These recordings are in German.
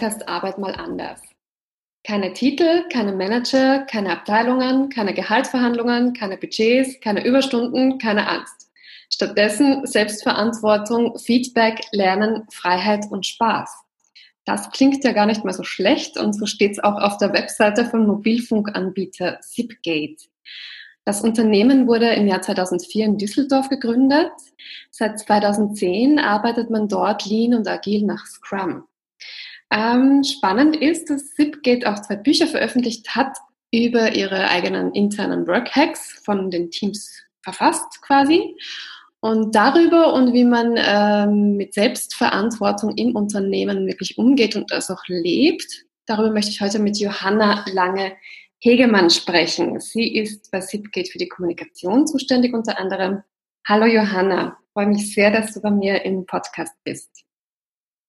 willkommen beim Podcast Arbeit mal anders. Keine Titel, keine Manager, keine Abteilungen, keine Gehaltsverhandlungen, keine Budgets, keine Überstunden, keine Angst. Stattdessen Selbstverantwortung, Feedback, Lernen, Freiheit und Spaß. Das klingt ja gar nicht mal so schlecht und so steht es auch auf der Webseite vom Mobilfunkanbieter Zipgate. Das Unternehmen wurde im Jahr 2004 in Düsseldorf gegründet. Seit 2010 arbeitet man dort lean und agil nach Scrum. Ähm, spannend ist, dass Zipgate auch zwei Bücher veröffentlicht hat über ihre eigenen internen Workhacks von den Teams verfasst quasi. Und darüber und wie man ähm, mit Selbstverantwortung im Unternehmen wirklich umgeht und das auch lebt, darüber möchte ich heute mit Johanna Lange Hegemann sprechen. Sie ist bei Zipgate für die Kommunikation zuständig unter anderem. Hallo Johanna, freue mich sehr, dass du bei mir im Podcast bist.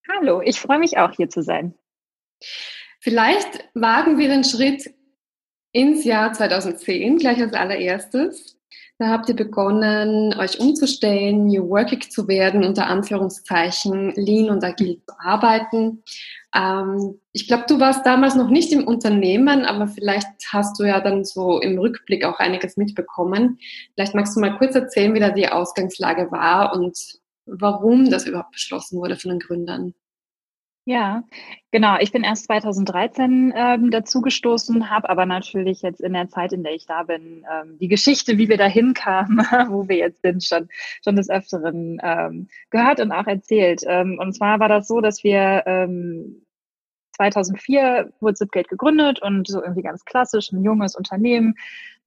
Hallo, ich freue mich auch hier zu sein. Vielleicht wagen wir den Schritt ins Jahr 2010 gleich als allererstes. Da habt ihr begonnen, euch umzustellen, New Working zu werden, unter Anführungszeichen lean und agil zu arbeiten. Ähm, ich glaube, du warst damals noch nicht im Unternehmen, aber vielleicht hast du ja dann so im Rückblick auch einiges mitbekommen. Vielleicht magst du mal kurz erzählen, wie da die Ausgangslage war und warum das überhaupt beschlossen wurde von den Gründern. Ja, genau. Ich bin erst 2013 ähm, dazugestoßen, habe aber natürlich jetzt in der Zeit, in der ich da bin, ähm, die Geschichte, wie wir dahin kamen, wo wir jetzt sind, schon, schon des Öfteren ähm, gehört und auch erzählt. Ähm, und zwar war das so, dass wir ähm, 2004 wurde Zipgate gegründet und so irgendwie ganz klassisch ein junges Unternehmen.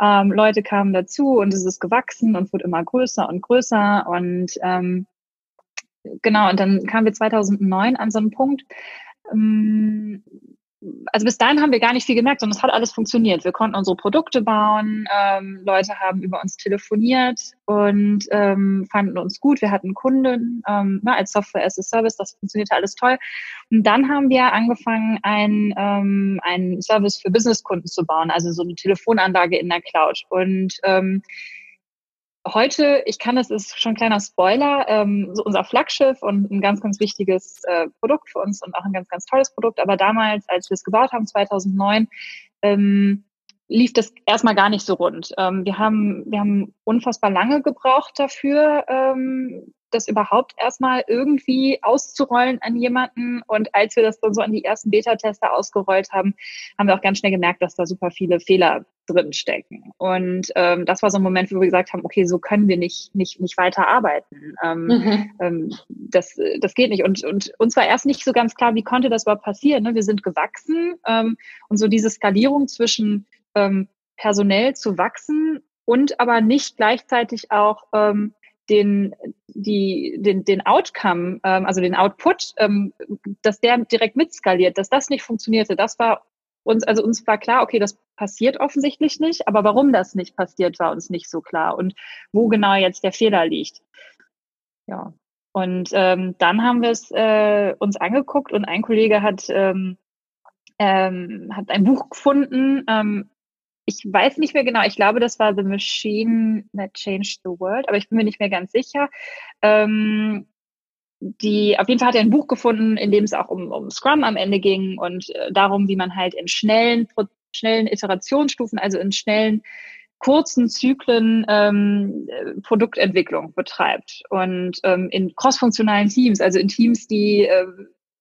Ähm, Leute kamen dazu und es ist gewachsen und wurde immer größer und größer und ähm, genau, und dann kamen wir 2009 an so einen Punkt, ähm, also bis dahin haben wir gar nicht viel gemerkt, sondern es hat alles funktioniert. Wir konnten unsere Produkte bauen, ähm, Leute haben über uns telefoniert und ähm, fanden uns gut. Wir hatten Kunden ähm, na, ne, als Software as a Service, das funktionierte alles toll. Und dann haben wir angefangen, ein, ähm, ein Service für Businesskunden zu bauen, also so eine Telefonanlage in der Cloud. Und ähm, heute, ich kann, das ist schon ein kleiner Spoiler, ähm, so unser Flaggschiff und ein ganz, ganz wichtiges äh, Produkt für uns und auch ein ganz, ganz tolles Produkt. Aber damals, als wir es gebaut haben, 2009, ähm, lief das erstmal gar nicht so rund. Ähm, wir haben, wir haben unfassbar lange gebraucht dafür, ähm, das überhaupt erstmal irgendwie auszurollen an jemanden. Und als wir das dann so an die ersten Beta-Tester ausgerollt haben, haben wir auch ganz schnell gemerkt, dass da super viele Fehler drin stecken. Und ähm, das war so ein Moment, wo wir gesagt haben, okay, so können wir nicht, nicht, nicht weiter arbeiten. Ähm, mhm. ähm, das, das geht nicht. Und, und uns war erst nicht so ganz klar, wie konnte das überhaupt passieren. Ne? Wir sind gewachsen ähm, und so diese Skalierung zwischen ähm, personell zu wachsen und aber nicht gleichzeitig auch ähm, den, die, den, den Outcome, ähm, also den Output, ähm, dass der direkt mitskaliert, dass das nicht funktionierte, das war uns, also uns war klar, okay, das passiert offensichtlich nicht, aber warum das nicht passiert, war uns nicht so klar und wo genau jetzt der Fehler liegt. Ja. Und ähm, dann haben wir es äh, uns angeguckt und ein Kollege hat, ähm, ähm, hat ein Buch gefunden. Ähm, ich weiß nicht mehr genau, ich glaube, das war The Machine That Changed the World, aber ich bin mir nicht mehr ganz sicher. Ähm, die, auf jeden Fall hat er ein Buch gefunden, in dem es auch um, um Scrum am Ende ging und äh, darum, wie man halt in schnellen, schnellen Iterationsstufen, also in schnellen, kurzen Zyklen ähm, äh, Produktentwicklung betreibt und ähm, in crossfunktionalen Teams, also in Teams, die, äh,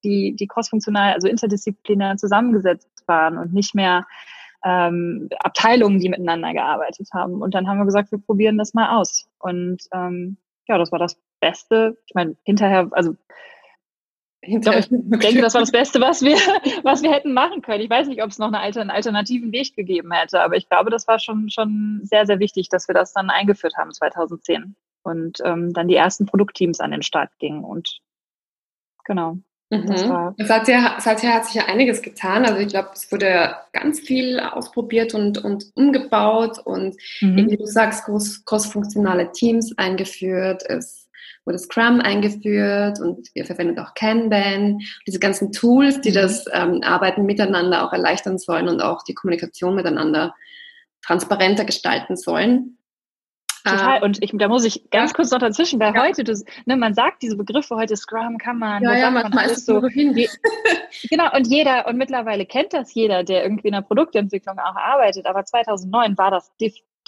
die, die crossfunktional, also interdisziplinär zusammengesetzt waren und nicht mehr ähm, Abteilungen, die miteinander gearbeitet haben. Und dann haben wir gesagt, wir probieren das mal aus. Und ähm, ja, das war das Beste. Ich meine, hinterher, also Hinterher. Ich denke, das war das Beste, was wir, was wir hätten machen können. Ich weiß nicht, ob es noch eine Alter, einen alternativen Weg gegeben hätte, aber ich glaube, das war schon, schon sehr, sehr wichtig, dass wir das dann eingeführt haben 2010 und ähm, dann die ersten Produktteams an den Start gingen und genau. Mhm. Seither, seither hat sich ja einiges getan. Also ich glaube, es wurde ganz viel ausprobiert und, und umgebaut und mhm. wie du sagst, groß, crossfunktionale Teams eingeführt. Es wurde Scrum eingeführt und wir verwenden auch Kanban. Diese ganzen Tools, die mhm. das ähm, Arbeiten miteinander auch erleichtern sollen und auch die Kommunikation miteinander transparenter gestalten sollen. Total. Ah. Und ich, da muss ich ganz ja. kurz noch dazwischen, weil ja. heute, du, ne, man sagt diese Begriffe heute Scrum, kann man, ja, ja, manchmal ist so. Je, genau, und jeder, und mittlerweile kennt das jeder, der irgendwie in der Produktentwicklung auch arbeitet. Aber 2009 war das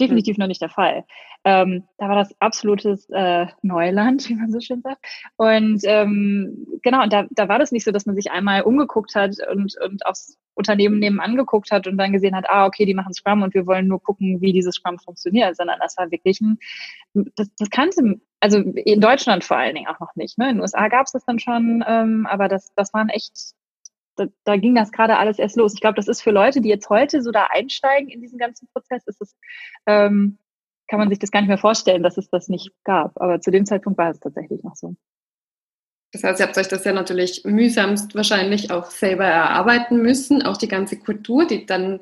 definitiv mhm. noch nicht der Fall. Ähm, da war das absolutes äh, Neuland, wie man so schön sagt. Und ähm, genau, und da, da war das nicht so, dass man sich einmal umgeguckt hat und, und aufs Unternehmen nebenan geguckt hat und dann gesehen hat, ah, okay, die machen Scrum und wir wollen nur gucken, wie dieses Scrum funktioniert, sondern das war wirklich ein, das, das kannte, also in Deutschland vor allen Dingen auch noch nicht. Ne? In den USA gab es das dann schon, ähm, aber das, das waren echt da, da ging das gerade alles erst los. Ich glaube, das ist für Leute, die jetzt heute so da einsteigen in diesen ganzen Prozess, ist es, ähm, kann man sich das gar nicht mehr vorstellen, dass es das nicht gab. Aber zu dem Zeitpunkt war es tatsächlich noch so. Das heißt, ihr habt euch das ja natürlich mühsamst wahrscheinlich auch selber erarbeiten müssen, auch die ganze Kultur, die dann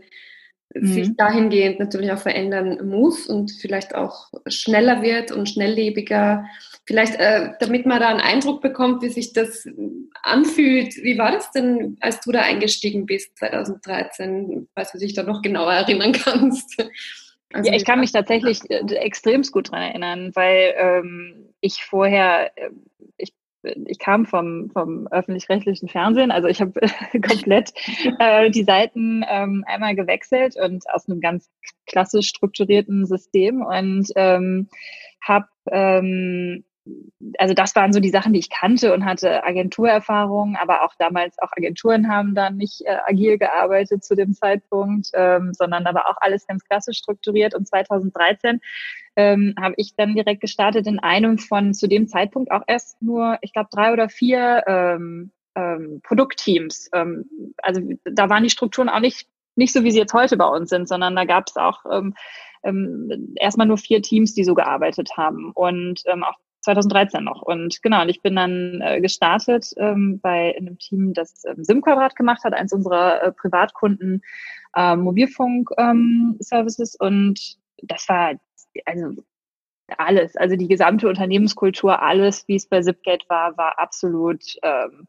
mhm. sich dahingehend natürlich auch verändern muss und vielleicht auch schneller wird und schnelllebiger. Vielleicht, äh, damit man da einen Eindruck bekommt, wie sich das anfühlt. Wie war das denn, als du da eingestiegen bist 2013, falls du dich da noch genauer erinnern kannst? Also ja, ich kann mich tatsächlich äh, extremst gut dran erinnern, weil ähm, ich vorher, äh, ich ich kam vom, vom öffentlich-rechtlichen Fernsehen, also ich habe komplett äh, die Seiten ähm, einmal gewechselt und aus einem ganz klassisch strukturierten System und ähm, habe ähm, also das waren so die Sachen, die ich kannte und hatte Agenturerfahrung, aber auch damals auch Agenturen haben dann nicht äh, agil gearbeitet zu dem Zeitpunkt, ähm, sondern aber auch alles ganz klassisch strukturiert. Und 2013 ähm, habe ich dann direkt gestartet in einem von zu dem Zeitpunkt auch erst nur, ich glaube, drei oder vier ähm, ähm, Produktteams. Ähm, also da waren die Strukturen auch nicht nicht so, wie sie jetzt heute bei uns sind, sondern da gab es auch ähm, ähm, erstmal nur vier Teams, die so gearbeitet haben. Und ähm, auch 2013 noch. Und genau, und ich bin dann äh, gestartet ähm, bei einem Team, das ähm, SIM-Quadrat gemacht hat, eins unserer äh, Privatkunden äh, Mobilfunk-Services. Ähm, und das war also alles, also die gesamte Unternehmenskultur, alles, wie es bei Zipgate war, war absolut ähm,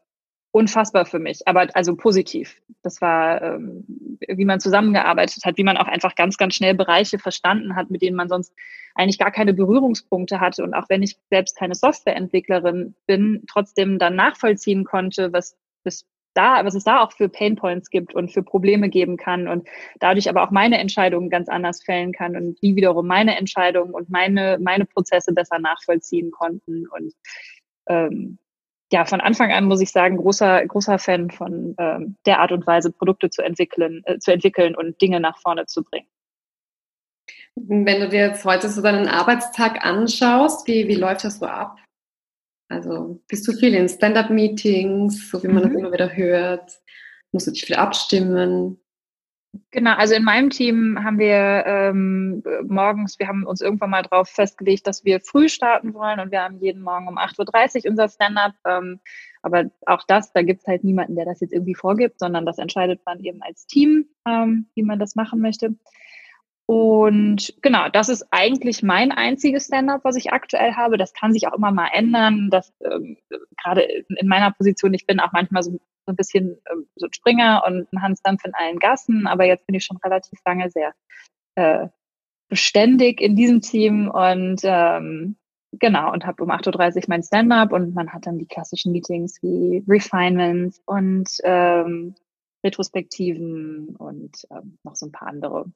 unfassbar für mich, aber also positiv. Das war, ähm, wie man zusammengearbeitet hat, wie man auch einfach ganz, ganz schnell Bereiche verstanden hat, mit denen man sonst eigentlich gar keine Berührungspunkte hatte. Und auch wenn ich selbst keine Softwareentwicklerin bin, trotzdem dann nachvollziehen konnte, was, was da, was es da auch für Painpoints gibt und für Probleme geben kann und dadurch aber auch meine Entscheidungen ganz anders fällen kann und die wiederum meine Entscheidungen und meine, meine Prozesse besser nachvollziehen konnten. Und ähm, ja, von Anfang an muss ich sagen, großer, großer Fan von ähm, der Art und Weise, Produkte zu entwickeln, äh, zu entwickeln und Dinge nach vorne zu bringen. Wenn du dir jetzt heute so deinen Arbeitstag anschaust, wie, wie läuft das so ab? Also bist du viel in Stand-up-Meetings, so wie man mhm. das immer wieder hört? Musst du dich viel abstimmen? Genau, also in meinem Team haben wir ähm, morgens, wir haben uns irgendwann mal darauf festgelegt, dass wir früh starten wollen und wir haben jeden Morgen um 8.30 Uhr unser Stand-up. Ähm, aber auch das, da gibt es halt niemanden, der das jetzt irgendwie vorgibt, sondern das entscheidet man eben als Team, ähm, wie man das machen möchte. Und genau, das ist eigentlich mein einziges Stand-up, was ich aktuell habe. Das kann sich auch immer mal ändern. Das ähm, gerade in meiner Position, ich bin auch manchmal so so ein bisschen ähm, so ein Springer und ein Hansdampf in allen Gassen, aber jetzt bin ich schon relativ lange sehr äh, beständig in diesem Team und ähm, genau und habe um 8.30 Uhr mein Stand-up und man hat dann die klassischen Meetings wie Refinements und ähm, Retrospektiven und ähm, noch so ein paar andere.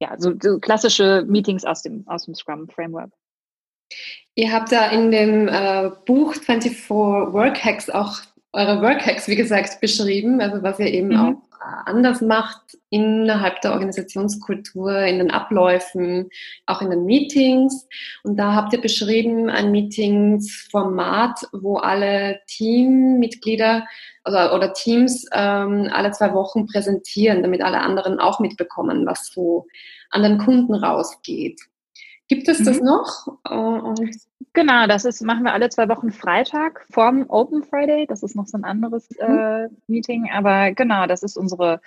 Ja, so, so klassische Meetings aus dem, aus dem Scrum-Framework. Ihr habt da in dem äh, Buch 24 Work Hacks auch eure Workhacks, wie gesagt, beschrieben, also was ihr eben mhm. auch anders macht innerhalb der Organisationskultur, in den Abläufen, auch in den Meetings. Und da habt ihr beschrieben ein Meetingsformat, wo alle Teammitglieder oder, oder Teams ähm, alle zwei Wochen präsentieren, damit alle anderen auch mitbekommen, was so an den Kunden rausgeht. Gibt es das mhm. noch? Und genau, das ist, machen wir alle zwei Wochen Freitag vorm Open Friday. Das ist noch so ein anderes mhm. äh, Meeting. Aber genau, das ist unsere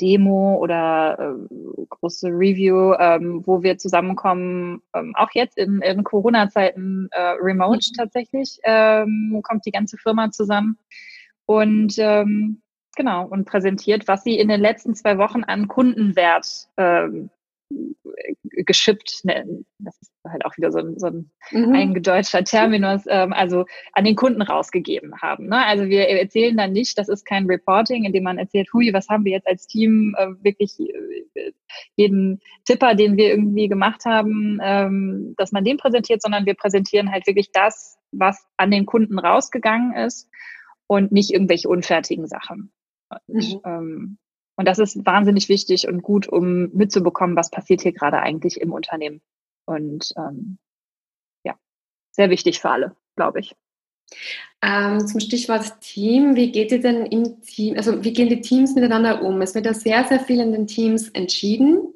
Demo oder äh, große Review, ähm, wo wir zusammenkommen, ähm, auch jetzt in, in Corona-Zeiten äh, remote mhm. tatsächlich, ähm, kommt die ganze Firma zusammen und ähm, genau und präsentiert, was sie in den letzten zwei Wochen an Kundenwert ähm, geschippt, ne, das ist halt auch wieder so ein, so ein mhm. eingedeutscher Terminus, ähm, also an den Kunden rausgegeben haben. Ne? Also wir erzählen dann nicht, das ist kein Reporting, in dem man erzählt, hui, was haben wir jetzt als Team äh, wirklich äh, jeden Tipper, den wir irgendwie gemacht haben, ähm, dass man den präsentiert, sondern wir präsentieren halt wirklich das, was an den Kunden rausgegangen ist und nicht irgendwelche unfertigen Sachen. Und, mhm. ähm, und das ist wahnsinnig wichtig und gut, um mitzubekommen, was passiert hier gerade eigentlich im Unternehmen. Und ähm, ja, sehr wichtig für alle, glaube ich. Ähm, zum Stichwort Team, wie geht ihr denn im Team, also wie gehen die Teams miteinander um? Es wird ja sehr, sehr viel in den Teams entschieden.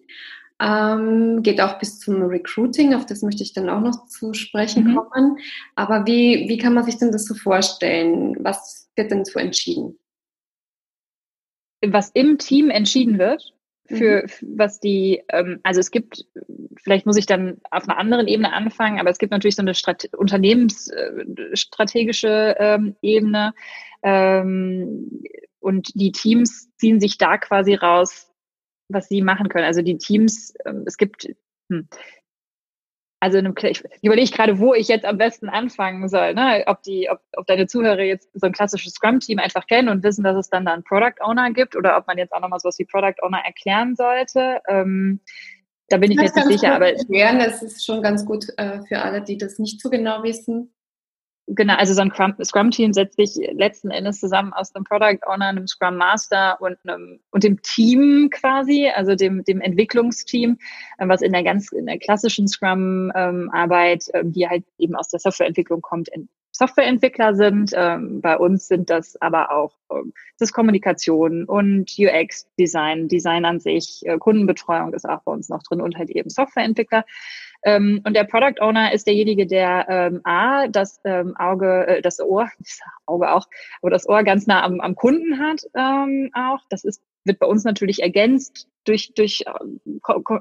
Ähm, geht auch bis zum Recruiting, auf das möchte ich dann auch noch zu sprechen mhm. kommen. Aber wie, wie kann man sich denn das so vorstellen? Was wird denn so entschieden? Was im Team entschieden wird, für, mhm. was die, ähm, also es gibt, vielleicht muss ich dann auf einer anderen Ebene anfangen, aber es gibt natürlich so eine Strate unternehmensstrategische äh, ähm, Ebene ähm, und die Teams ziehen sich da quasi raus, was sie machen können. Also die Teams, ähm, es gibt, hm, also einem, ich überlege gerade, wo ich jetzt am besten anfangen soll. Ne? Ob, die, ob, ob deine Zuhörer jetzt so ein klassisches Scrum-Team einfach kennen und wissen, dass es dann da einen Product Owner gibt oder ob man jetzt auch nochmal sowas wie Product Owner erklären sollte. Ähm, da bin ich mir jetzt nicht sicher. Aber erklären, das ist schon ganz gut äh, für alle, die das nicht so genau wissen. Genau, also so ein Scrum-Team setzt sich letzten Endes zusammen aus einem Product Owner, einem Scrum Master und einem und dem Team quasi, also dem dem Entwicklungsteam, äh, was in der ganz in der klassischen Scrum-Arbeit, ähm, die halt eben aus der Softwareentwicklung kommt, Softwareentwickler sind. Ähm, bei uns sind das aber auch ähm, das Kommunikation und UX-Design, Design an sich, äh, Kundenbetreuung ist auch bei uns noch drin und halt eben Softwareentwickler. Ähm, und der Product Owner ist derjenige, der ähm, A, das ähm, Auge, äh, das Ohr, das Auge auch, aber das Ohr ganz nah am, am Kunden hat ähm, auch. Das ist, wird bei uns natürlich ergänzt durch, durch ähm,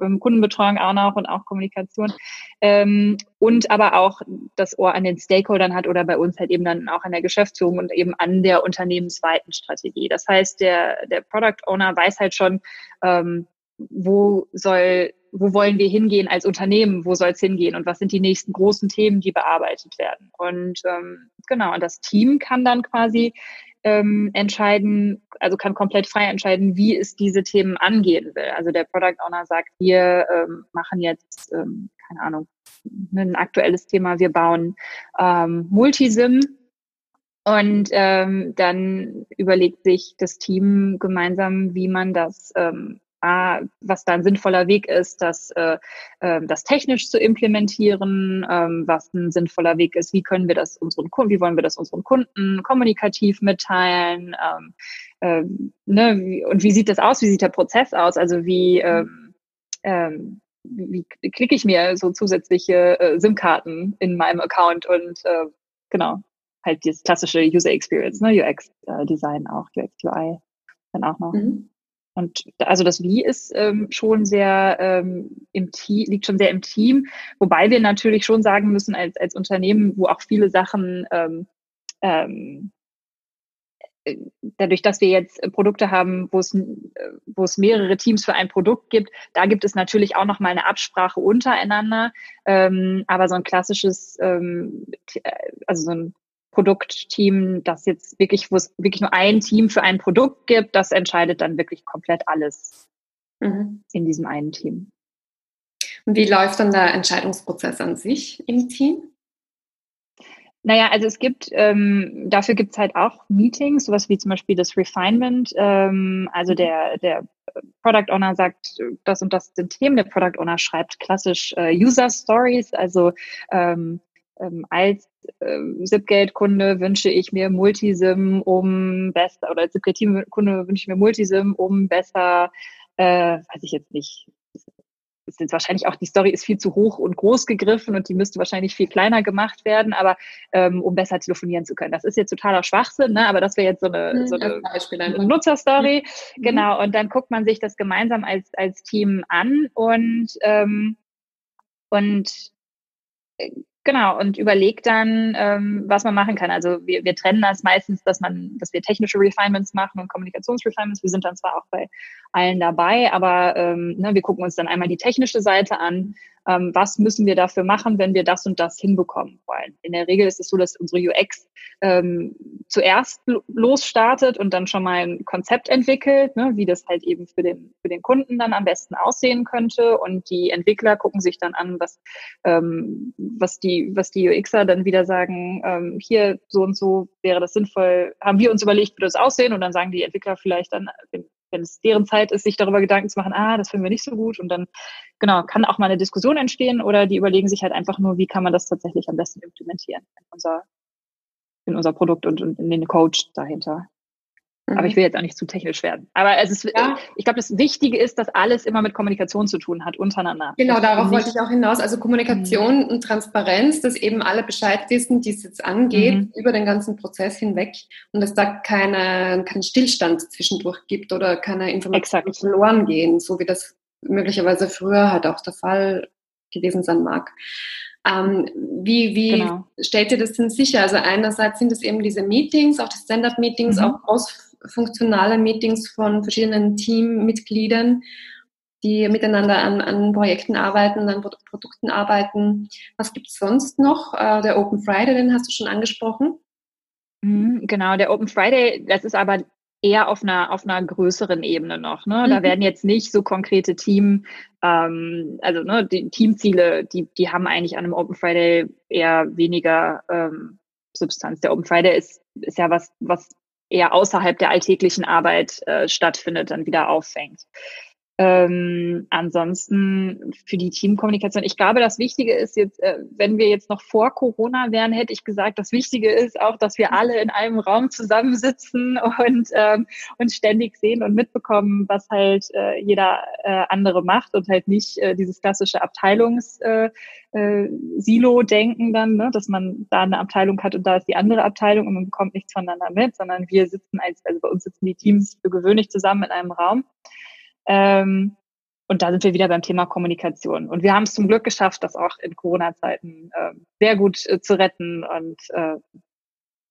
ähm, Kundenbetreuung auch noch und auch Kommunikation. Ähm, und aber auch das Ohr an den Stakeholdern hat oder bei uns halt eben dann auch an der Geschäftsführung und eben an der unternehmensweiten Strategie. Das heißt, der, der Product Owner weiß halt schon, ähm, wo soll wo wollen wir hingehen als Unternehmen, wo soll es hingehen und was sind die nächsten großen Themen, die bearbeitet werden. Und ähm, genau, und das Team kann dann quasi ähm, entscheiden, also kann komplett frei entscheiden, wie es diese Themen angehen will. Also der Product Owner sagt, wir ähm, machen jetzt, ähm, keine Ahnung, ein aktuelles Thema, wir bauen ähm, Multisim und ähm, dann überlegt sich das Team gemeinsam, wie man das ähm, A, was da ein sinnvoller Weg ist, das, äh, äh, das technisch zu implementieren, ähm, was ein sinnvoller Weg ist, wie können wir das unseren Kunden, wie wollen wir das unseren Kunden kommunikativ mitteilen, ähm, äh, ne, und wie sieht das aus, wie sieht der Prozess aus, also wie, ähm, ähm, wie, klicke ich mir so zusätzliche äh, SIM-Karten in meinem Account und äh, genau, halt dieses klassische User Experience, ne, UX-Design äh, auch, UX, UI dann auch noch. Mhm. Und also das Wie ist ähm, schon sehr ähm, im Team, liegt schon sehr im Team, wobei wir natürlich schon sagen müssen, als, als Unternehmen, wo auch viele Sachen ähm, ähm, äh, dadurch, dass wir jetzt Produkte haben, wo es, äh, wo es mehrere Teams für ein Produkt gibt, da gibt es natürlich auch noch mal eine Absprache untereinander. Ähm, aber so ein klassisches, ähm, äh, also so ein Produktteam, das jetzt wirklich, wo es wirklich nur ein Team für ein Produkt gibt, das entscheidet dann wirklich komplett alles mhm. in diesem einen Team. Und wie läuft dann der Entscheidungsprozess an sich im Team? Naja, also es gibt, ähm, dafür gibt es halt auch Meetings, sowas wie zum Beispiel das Refinement. Ähm, also mhm. der, der Product Owner sagt, das und das sind Themen. Der Product Owner schreibt klassisch äh, User Stories, also ähm, ähm, als ähm, SIP-Geld-Kunde wünsche ich mir Multisim, um besser, oder als SIP-Kunde wünsche ich mir Multisim, um besser, äh, weiß ich jetzt nicht, ist jetzt wahrscheinlich auch, die Story ist viel zu hoch und groß gegriffen und die müsste wahrscheinlich viel kleiner gemacht werden, aber ähm, um besser telefonieren zu können. Das ist jetzt totaler Schwachsinn, ne? aber das wäre jetzt so eine, mhm, so eine, eine Nutzerstory. Mhm. Genau, und dann guckt man sich das gemeinsam als, als Team an und, ähm, und äh, Genau, und überlegt dann, ähm, was man machen kann. Also wir, wir trennen das meistens, dass man, dass wir technische Refinements machen und Kommunikationsrefinements. Wir sind dann zwar auch bei allen dabei, aber ähm, ne, wir gucken uns dann einmal die technische Seite an. Ähm, was müssen wir dafür machen, wenn wir das und das hinbekommen wollen? In der Regel ist es so, dass unsere UX ähm, zuerst losstartet und dann schon mal ein Konzept entwickelt, ne, wie das halt eben für den, für den Kunden dann am besten aussehen könnte. Und die Entwickler gucken sich dann an, was, ähm, was, die, was die UXer dann wieder sagen, ähm, hier so und so wäre das sinnvoll, haben wir uns überlegt, wie das aussehen und dann sagen die Entwickler vielleicht dann, wenn, es deren Zeit ist, sich darüber Gedanken zu machen, ah, das finden wir nicht so gut und dann, genau, kann auch mal eine Diskussion entstehen oder die überlegen sich halt einfach nur, wie kann man das tatsächlich am besten implementieren in unser, in unser Produkt und, und in den Coach dahinter. Aber ich mhm. will jetzt auch nicht zu technisch werden. Aber es ist, ja. ich glaube, das Wichtige ist, dass alles immer mit Kommunikation zu tun hat, untereinander. Genau, darauf wollte ich auch hinaus. Also Kommunikation mhm. und Transparenz, dass eben alle Bescheid wissen, die es jetzt angeht, mhm. über den ganzen Prozess hinweg und dass da keine, keinen Stillstand zwischendurch gibt oder keine Informationen verloren gehen, so wie das möglicherweise früher halt auch der Fall gewesen sein mag. Ähm, wie wie genau. stellt ihr das denn sicher? Also einerseits sind es eben diese Meetings, auch die Stand-up-Meetings, mhm. auch aus funktionale Meetings von verschiedenen Teammitgliedern, die miteinander an, an Projekten arbeiten, an Produkten arbeiten. Was gibt es sonst noch? Äh, der Open Friday, den hast du schon angesprochen. Mhm, genau, der Open Friday, das ist aber eher auf einer, auf einer größeren Ebene noch. Ne? Da mhm. werden jetzt nicht so konkrete Team, ähm, also ne, die Teamziele, die, die haben eigentlich an einem Open Friday eher weniger ähm, Substanz. Der Open Friday ist, ist ja was, was eher außerhalb der alltäglichen Arbeit äh, stattfindet, dann wieder auffängt. Ähm, ansonsten für die Teamkommunikation. Ich glaube, das Wichtige ist jetzt, äh, wenn wir jetzt noch vor Corona wären, hätte ich gesagt, das Wichtige ist auch, dass wir alle in einem Raum zusammensitzen und ähm, uns ständig sehen und mitbekommen, was halt äh, jeder äh, andere macht und halt nicht äh, dieses klassische Abteilungs äh, äh, dann, ne? dass man da eine Abteilung hat und da ist die andere Abteilung und man bekommt nichts voneinander mit, sondern wir sitzen als, also bei uns sitzen die Teams für gewöhnlich zusammen in einem Raum. Ähm, und da sind wir wieder beim Thema Kommunikation. Und wir haben es zum Glück geschafft, das auch in Corona-Zeiten äh, sehr gut äh, zu retten und äh,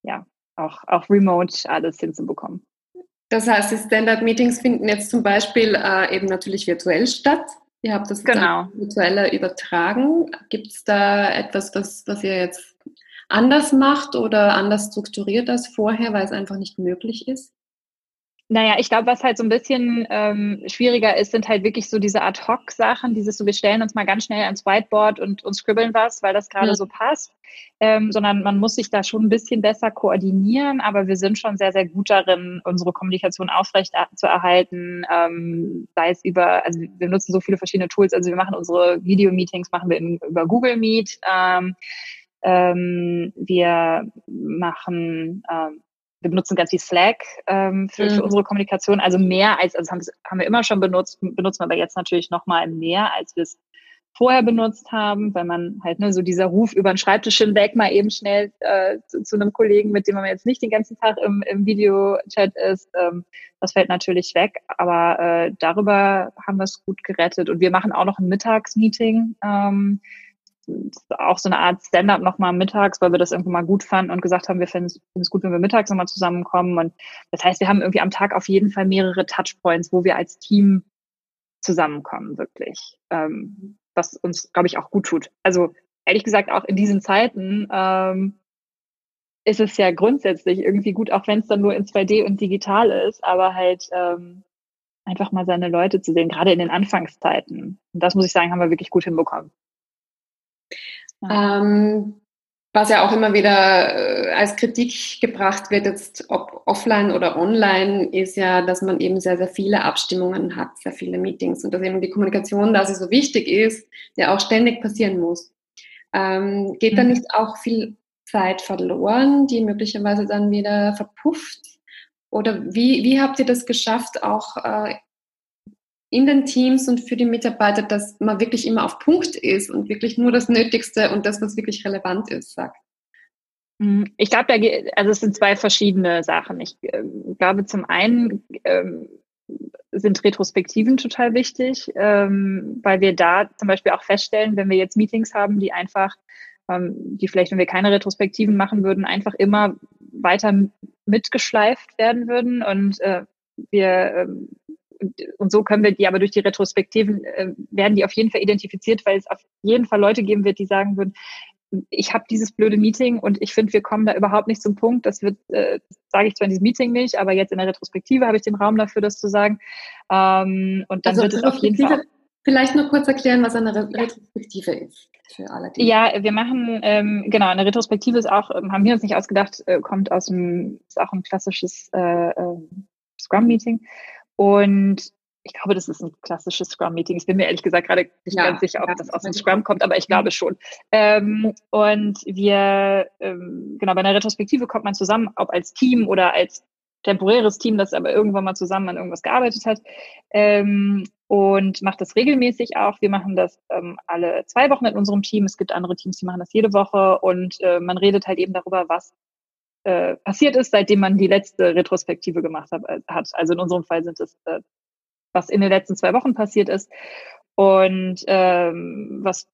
ja, auch, auch remote alles hinzubekommen. Das heißt, die Standard-Meetings finden jetzt zum Beispiel äh, eben natürlich virtuell statt. Ihr habt das genau. virtuelle übertragen. Gibt es da etwas, was, was ihr jetzt anders macht oder anders strukturiert als vorher, weil es einfach nicht möglich ist? Naja, ich glaube, was halt so ein bisschen ähm, schwieriger ist, sind halt wirklich so diese Ad-Hoc-Sachen, dieses so, wir stellen uns mal ganz schnell ans Whiteboard und, und scribbeln was, weil das gerade ja. so passt, ähm, sondern man muss sich da schon ein bisschen besser koordinieren, aber wir sind schon sehr, sehr gut darin, unsere Kommunikation aufrecht zu erhalten, ähm, sei es über, also wir nutzen so viele verschiedene Tools, also wir machen unsere Video-Meetings, machen wir in, über Google Meet, ähm, ähm, wir machen ähm, wir benutzen ganz viel Slack ähm, für, mhm. für, unsere Kommunikation, also mehr als, also haben, haben wir immer schon benutzt, benutzen wir aber jetzt natürlich noch mal mehr, als wir es vorher benutzt haben, weil man halt ne, so dieser Ruf über den Schreibtisch hinweg mal eben schnell äh, zu, zu, einem Kollegen, mit dem man jetzt nicht den ganzen Tag im, im Videochat ist, ähm, das fällt natürlich weg. Aber äh, darüber haben wir es gut gerettet. Und wir machen auch noch ein Mittagsmeeting. Ähm, auch so eine Art Stand-up nochmal mittags, weil wir das irgendwann mal gut fanden und gesagt haben, wir finden es gut, wenn wir mittags nochmal zusammenkommen. Und das heißt, wir haben irgendwie am Tag auf jeden Fall mehrere Touchpoints, wo wir als Team zusammenkommen, wirklich. Ähm, was uns, glaube ich, auch gut tut. Also ehrlich gesagt, auch in diesen Zeiten ähm, ist es ja grundsätzlich irgendwie gut, auch wenn es dann nur in 2D und digital ist, aber halt ähm, einfach mal seine Leute zu sehen, gerade in den Anfangszeiten. Und das muss ich sagen, haben wir wirklich gut hinbekommen. Ähm, was ja auch immer wieder äh, als Kritik gebracht wird, jetzt ob offline oder online, ist ja, dass man eben sehr, sehr viele Abstimmungen hat, sehr viele Meetings und dass eben die Kommunikation, da sie so wichtig ist, ja auch ständig passieren muss. Ähm, geht mhm. da nicht auch viel Zeit verloren, die möglicherweise dann wieder verpufft? Oder wie, wie habt ihr das geschafft, auch äh, in den Teams und für die Mitarbeiter, dass man wirklich immer auf Punkt ist und wirklich nur das Nötigste und das, was wirklich relevant ist, sagt? Mhm. Ich glaube, da also es sind zwei verschiedene Sachen. Ich äh, glaube, zum einen ähm, sind Retrospektiven total wichtig, ähm, weil wir da zum Beispiel auch feststellen, wenn wir jetzt Meetings haben, die einfach, ähm, die vielleicht, wenn wir keine Retrospektiven machen würden, einfach immer weiter mitgeschleift werden würden und äh, wir ähm, und so können wir die aber durch die Retrospektiven, äh, werden die auf jeden Fall identifiziert, weil es auf jeden Fall Leute geben wird, die sagen würden, ich habe dieses blöde Meeting und ich finde, wir kommen da überhaupt nicht zum Punkt. Das wird, äh, sage ich zwar in diesem Meeting nicht, aber jetzt in der Retrospektive habe ich den Raum dafür, das zu sagen. Ähm, und dann also wird es auf jeden Fall. Vielleicht nur kurz erklären, was eine Retrospektive ist für alle. Die ja, wir machen ähm, genau eine Retrospektive ist auch, ähm, haben wir uns nicht ausgedacht, äh, kommt aus dem ist auch ein klassisches äh, äh, Scrum Meeting und ich glaube, das ist ein klassisches Scrum-Meeting. Ich bin mir ehrlich gesagt gerade nicht ja, ganz sicher, ob ja, das aus dem Scrum kommt, aber ich glaube schon. Ähm, und wir, ähm, genau, bei einer Retrospektive kommt man zusammen, ob als Team oder als temporäres Team, das aber irgendwann mal zusammen an irgendwas gearbeitet hat ähm, und macht das regelmäßig auch. Wir machen das ähm, alle zwei Wochen in unserem Team. Es gibt andere Teams, die machen das jede Woche und äh, man redet halt eben darüber, was äh, passiert ist, seitdem man die letzte Retrospektive gemacht hat. Also in unserem Fall sind es äh, was in den letzten zwei Wochen passiert ist und ähm, was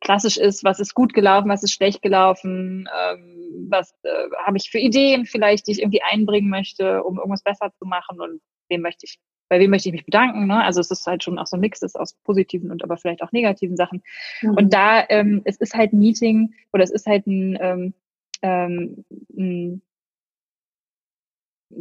klassisch ist, was ist gut gelaufen, was ist schlecht gelaufen, ähm, was äh, habe ich für Ideen vielleicht, die ich irgendwie einbringen möchte, um irgendwas besser zu machen und wem möchte ich, bei wem möchte ich mich bedanken. Ne? Also es ist halt schon auch so ein Mix ist aus positiven und aber vielleicht auch negativen Sachen. Mhm. Und da, ähm, es ist halt ein Meeting oder es ist halt ein, ähm, ähm, ein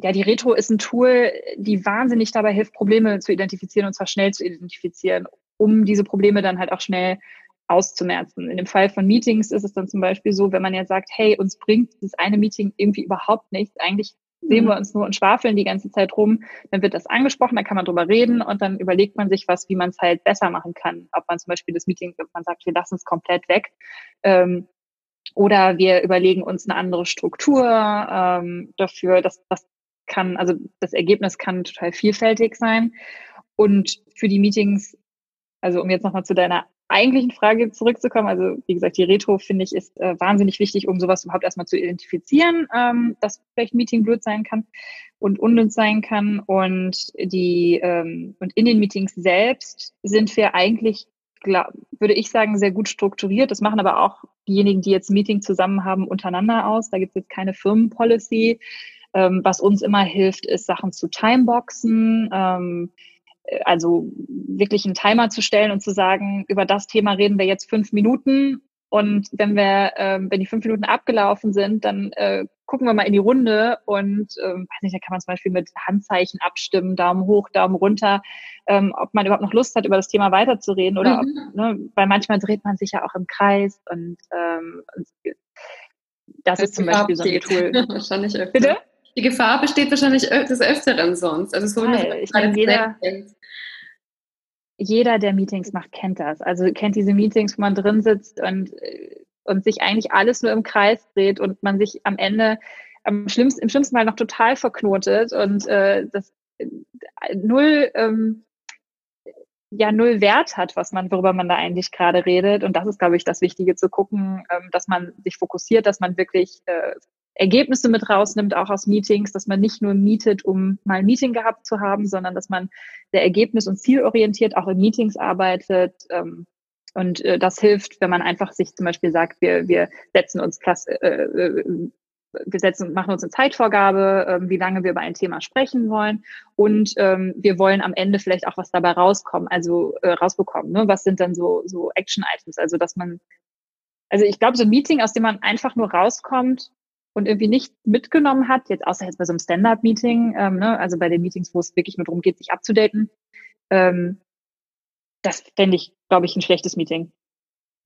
ja, die Retro ist ein Tool, die wahnsinnig dabei hilft, Probleme zu identifizieren und zwar schnell zu identifizieren, um diese Probleme dann halt auch schnell auszumerzen. In dem Fall von Meetings ist es dann zum Beispiel so, wenn man jetzt sagt, hey, uns bringt dieses eine Meeting irgendwie überhaupt nichts, eigentlich sehen wir mhm. uns nur und schwafeln die ganze Zeit rum, dann wird das angesprochen, dann kann man drüber reden und dann überlegt man sich was, wie man es halt besser machen kann. Ob man zum Beispiel das Meeting, man sagt, wir lassen es komplett weg. Ähm, oder wir überlegen uns eine andere Struktur ähm, dafür. dass das kann, also das Ergebnis kann total vielfältig sein. Und für die Meetings, also um jetzt nochmal zu deiner eigentlichen Frage zurückzukommen, also wie gesagt, die Retro finde ich ist äh, wahnsinnig wichtig, um sowas überhaupt erstmal zu identifizieren, ähm, dass vielleicht ein Meeting blöd sein kann und unnütz sein kann. Und die ähm, und in den Meetings selbst sind wir eigentlich, glaub, würde ich sagen, sehr gut strukturiert. Das machen aber auch diejenigen, die jetzt Meeting zusammen haben, untereinander aus. Da gibt es jetzt keine Firmenpolicy. Ähm, was uns immer hilft, ist Sachen zu timeboxen. Ähm, also wirklich einen Timer zu stellen und zu sagen, über das Thema reden wir jetzt fünf Minuten. Und wenn wir, ähm, wenn die fünf Minuten abgelaufen sind, dann äh, gucken wir mal in die Runde und ähm, weiß nicht, da kann man zum Beispiel mit Handzeichen abstimmen, Daumen hoch, Daumen runter, ähm, ob man überhaupt noch Lust hat, über das Thema weiterzureden oder mhm. ob, ne, weil manchmal dreht man sich ja auch im Kreis und ähm, das, das ist zum Beispiel so ein Tool. Wahrscheinlich öfter. Bitte? Die Gefahr besteht wahrscheinlich des Öfteren sonst. Also so, Nein, ich meine, jeder, jeder, der Meetings macht, kennt das. Also kennt diese Meetings, wo man drin sitzt und, und sich eigentlich alles nur im Kreis dreht und man sich am Ende am schlimmsten, im schlimmsten Fall noch total verknotet und äh, das äh, null ähm, ja null Wert hat, was man, worüber man da eigentlich gerade redet. Und das ist, glaube ich, das Wichtige zu gucken, ähm, dass man sich fokussiert, dass man wirklich äh, Ergebnisse mit rausnimmt, auch aus Meetings, dass man nicht nur mietet, um mal ein Meeting gehabt zu haben, sondern dass man sehr ergebnis- und zielorientiert auch in Meetings arbeitet. Ähm, und äh, das hilft, wenn man einfach sich zum Beispiel sagt, wir, wir setzen uns klasse, äh, äh, wir setzen, machen uns eine Zeitvorgabe, äh, wie lange wir über ein Thema sprechen wollen und ähm, wir wollen am Ende vielleicht auch was dabei rauskommen, also äh, rausbekommen. Ne? Was sind dann so so Action Items? Also dass man, also ich glaube, so ein Meeting, aus dem man einfach nur rauskommt und irgendwie nicht mitgenommen hat, jetzt außer jetzt bei so einem Stand-up-Meeting, ähm, ne, also bei den Meetings, wo es wirklich nur darum geht, sich abzudaten, ähm, das fände ich, glaube ich, ein schlechtes Meeting.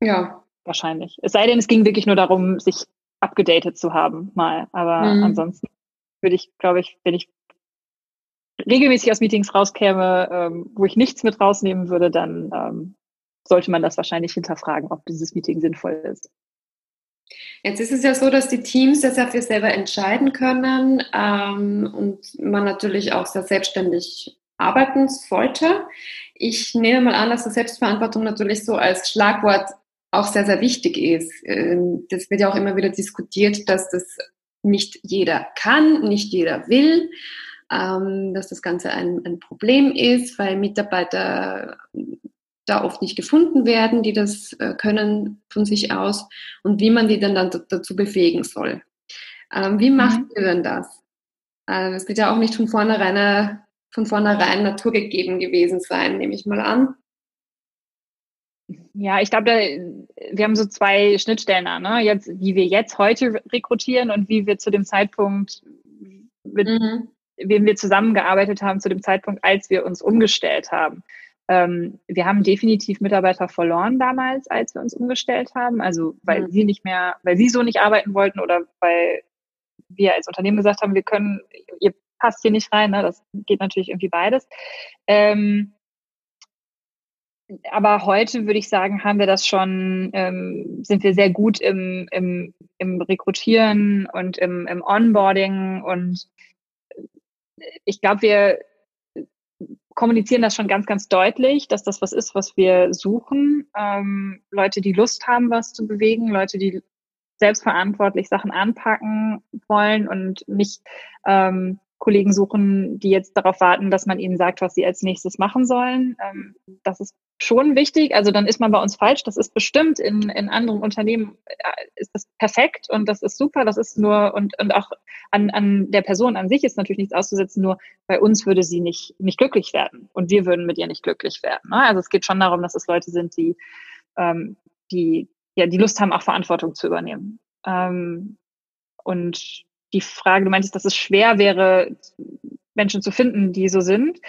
Ja. Wahrscheinlich. Es sei denn, es ging wirklich nur darum, sich abgedatet zu haben, mal. Aber mhm. ansonsten würde ich, glaube ich, wenn ich regelmäßig aus Meetings rauskäme, ähm, wo ich nichts mit rausnehmen würde, dann ähm, sollte man das wahrscheinlich hinterfragen, ob dieses Meeting sinnvoll ist. Jetzt ist es ja so, dass die Teams das ja für selber entscheiden können ähm, und man natürlich auch sehr selbstständig arbeiten sollte. Ich nehme mal an, dass die Selbstverantwortung natürlich so als Schlagwort auch sehr, sehr wichtig ist. Ähm, das wird ja auch immer wieder diskutiert, dass das nicht jeder kann, nicht jeder will, ähm, dass das Ganze ein, ein Problem ist, weil Mitarbeiter da oft nicht gefunden werden, die das äh, können von sich aus und wie man die dann, dann dazu befähigen soll. Ähm, wie macht mhm. ihr denn das? Äh, es wird ja auch nicht von vornherein von vornherein naturgegeben gewesen sein, nehme ich mal an. Ja, ich glaube, wir haben so zwei Schnittstellen an, ne? Jetzt, wie wir jetzt heute rekrutieren und wie wir zu dem Zeitpunkt, mit mhm. wem wir zusammengearbeitet haben, zu dem Zeitpunkt, als wir uns umgestellt haben. Ähm, wir haben definitiv Mitarbeiter verloren damals, als wir uns umgestellt haben. Also weil mhm. sie nicht mehr, weil sie so nicht arbeiten wollten oder weil wir als Unternehmen gesagt haben, wir können, ihr passt hier nicht rein. Ne? Das geht natürlich irgendwie beides. Ähm, aber heute würde ich sagen, haben wir das schon, ähm, sind wir sehr gut im, im, im Rekrutieren und im, im Onboarding und ich glaube, wir kommunizieren das schon ganz, ganz deutlich, dass das was ist, was wir suchen. Ähm, Leute, die Lust haben, was zu bewegen, Leute, die selbstverantwortlich Sachen anpacken wollen und nicht ähm, Kollegen suchen, die jetzt darauf warten, dass man ihnen sagt, was sie als nächstes machen sollen. Ähm, das ist schon wichtig. Also dann ist man bei uns falsch. Das ist bestimmt in, in anderen Unternehmen äh, ist das perfekt und das ist super. Das ist nur und, und auch an, an der Person an sich ist natürlich nichts auszusetzen. Nur bei uns würde sie nicht, nicht glücklich werden und wir würden mit ihr nicht glücklich werden. Ne? Also es geht schon darum, dass es Leute sind, die, ähm, die, ja, die Lust haben, auch Verantwortung zu übernehmen. Ähm, und die Frage, du meintest, dass es schwer wäre, Menschen zu finden, die so sind.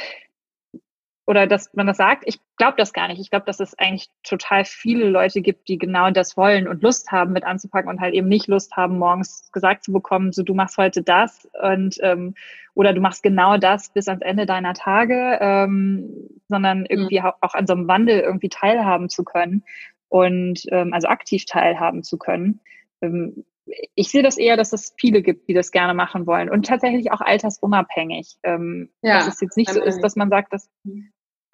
Oder dass man das sagt. Ich glaube das gar nicht. Ich glaube, dass es eigentlich total viele Leute gibt, die genau das wollen und Lust haben, mit anzupacken und halt eben nicht Lust haben, morgens gesagt zu bekommen, so du machst heute das und ähm, oder du machst genau das bis ans Ende deiner Tage, ähm, sondern irgendwie mhm. auch an so einem Wandel irgendwie teilhaben zu können und ähm, also aktiv teilhaben zu können. Ähm, ich sehe das eher, dass es viele gibt, die das gerne machen wollen und tatsächlich auch altersunabhängig. Ähm, ja, dass es jetzt nicht so ist, dass man sagt, dass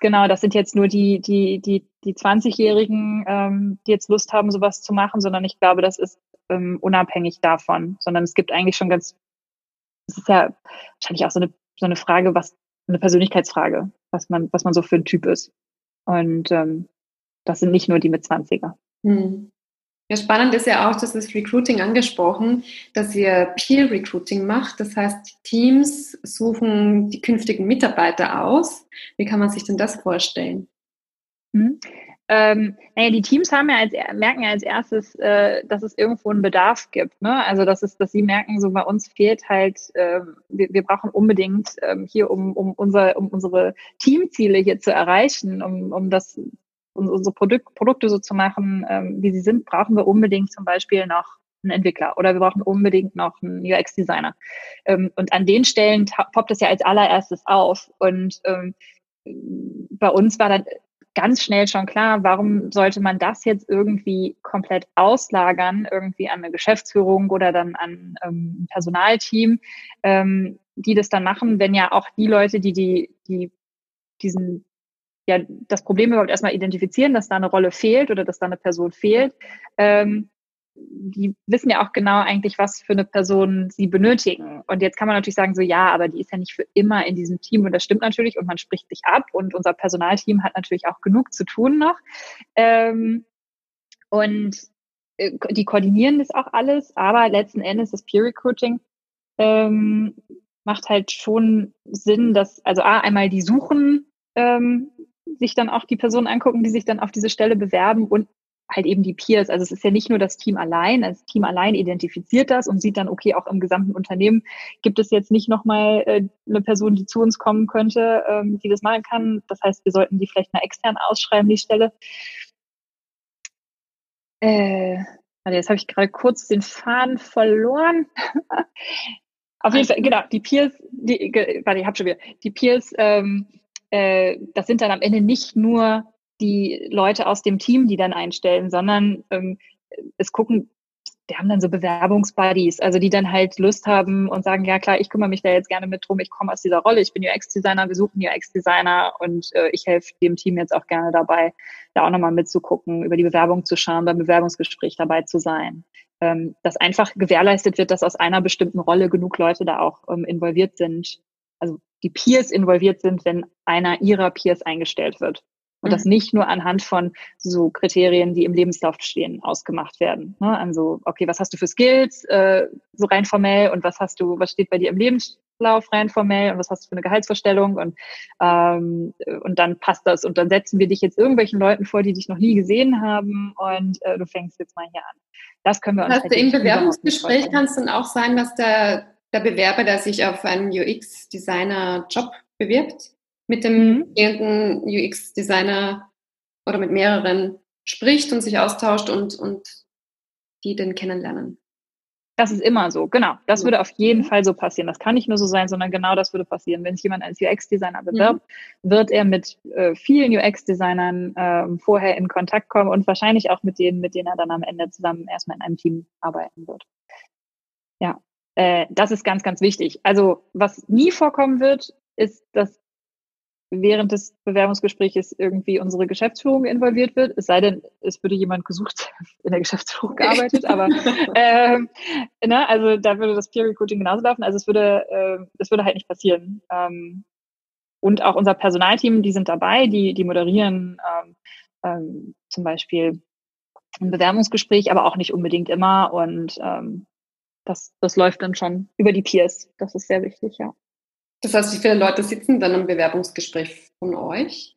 genau, das sind jetzt nur die die die die 20-Jährigen, ähm, die jetzt Lust haben, sowas zu machen, sondern ich glaube, das ist ähm, unabhängig davon, sondern es gibt eigentlich schon ganz, es ist ja wahrscheinlich auch so eine so eine Frage, was eine Persönlichkeitsfrage, was man was man so für ein Typ ist und ähm, das sind nicht nur die mit 20er. Hm. Ja, spannend ist ja auch, dass das Recruiting angesprochen, dass ihr Peer Recruiting macht. Das heißt, Teams suchen die künftigen Mitarbeiter aus. Wie kann man sich denn das vorstellen? Mhm. Ähm, naja, die Teams haben ja als, merken ja als erstes, äh, dass es irgendwo einen Bedarf gibt. Ne? Also dass es, dass sie merken, so bei uns fehlt halt, äh, wir, wir brauchen unbedingt ähm, hier, um, um, unser, um unsere Teamziele hier zu erreichen, um, um das unsere Produk Produkte so zu machen, ähm, wie sie sind, brauchen wir unbedingt zum Beispiel noch einen Entwickler oder wir brauchen unbedingt noch einen UX-Designer. Ähm, und an den Stellen poppt es ja als allererstes auf. Und ähm, bei uns war dann ganz schnell schon klar, warum sollte man das jetzt irgendwie komplett auslagern, irgendwie an eine Geschäftsführung oder dann an ähm, ein Personalteam, ähm, die das dann machen, wenn ja auch die Leute, die, die, die diesen ja das Problem überhaupt erstmal identifizieren, dass da eine Rolle fehlt oder dass da eine Person fehlt. Ähm, die wissen ja auch genau eigentlich, was für eine Person sie benötigen. Und jetzt kann man natürlich sagen, so ja, aber die ist ja nicht für immer in diesem Team und das stimmt natürlich und man spricht sich ab und unser Personalteam hat natürlich auch genug zu tun noch. Ähm, und äh, die koordinieren das auch alles, aber letzten Endes das Peer Recruiting ähm, macht halt schon Sinn, dass also A, einmal die suchen ähm, sich dann auch die Personen angucken, die sich dann auf diese Stelle bewerben und halt eben die Peers. Also es ist ja nicht nur das Team allein, das Team allein identifiziert das und sieht dann, okay, auch im gesamten Unternehmen gibt es jetzt nicht nochmal äh, eine Person, die zu uns kommen könnte, ähm, die das machen kann. Das heißt, wir sollten die vielleicht mal extern ausschreiben, die Stelle. Äh, also jetzt habe ich gerade kurz den Faden verloren. Auf jeden Fall, genau, die Peers, die, warte, ich habe schon wieder, die Peers ähm, äh, das sind dann am Ende nicht nur die Leute aus dem Team, die dann einstellen, sondern ähm, es gucken, wir haben dann so Bewerbungsbuddies, also die dann halt Lust haben und sagen, ja klar, ich kümmere mich da jetzt gerne mit drum, ich komme aus dieser Rolle, ich bin UX-Designer, wir suchen UX-Designer und äh, ich helfe dem Team jetzt auch gerne dabei, da auch nochmal mitzugucken, über die Bewerbung zu schauen, beim Bewerbungsgespräch dabei zu sein. Ähm, dass einfach gewährleistet wird, dass aus einer bestimmten Rolle genug Leute da auch ähm, involviert sind, also die Peers involviert sind, wenn einer ihrer Peers eingestellt wird. Und mhm. das nicht nur anhand von so Kriterien, die im Lebenslauf stehen, ausgemacht werden. Ne? Also, okay, was hast du für Skills, äh, so rein formell, und was hast du, was steht bei dir im Lebens Lebenslauf rein formell und was hast du für eine Gehaltsvorstellung und, ähm, und dann passt das und dann setzen wir dich jetzt irgendwelchen Leuten vor, die dich noch nie gesehen haben und äh, du fängst jetzt mal hier an. Das können wir uns Hast halt du im Bewerbungsgespräch kann es dann auch sein, dass der, der Bewerber, der sich auf einen UX-Designer-Job bewirbt, mit dem mhm. UX-Designer oder mit mehreren spricht und sich austauscht und, und die den kennenlernen. Das ist immer so, genau. Das würde auf jeden Fall so passieren. Das kann nicht nur so sein, sondern genau das würde passieren. Wenn sich jemand als UX-Designer bewirbt, mhm. wird er mit äh, vielen UX-Designern äh, vorher in Kontakt kommen und wahrscheinlich auch mit denen, mit denen er dann am Ende zusammen erstmal in einem Team arbeiten wird. Äh, das ist ganz, ganz wichtig. Also was nie vorkommen wird, ist, dass während des Bewerbungsgesprächs irgendwie unsere Geschäftsführung involviert wird. Es sei denn, es würde jemand gesucht, in der Geschäftsführung gearbeitet, aber ähm, ne, also da würde das Peer Recruiting genauso laufen. Also es würde, äh, das würde halt nicht passieren. Ähm, und auch unser Personalteam, die sind dabei, die, die moderieren ähm, ähm, zum Beispiel ein Bewerbungsgespräch, aber auch nicht unbedingt immer. Und ähm, das, das läuft dann schon über die Peers. Das ist sehr wichtig, ja. Das heißt, wie viele Leute sitzen dann im Bewerbungsgespräch von euch?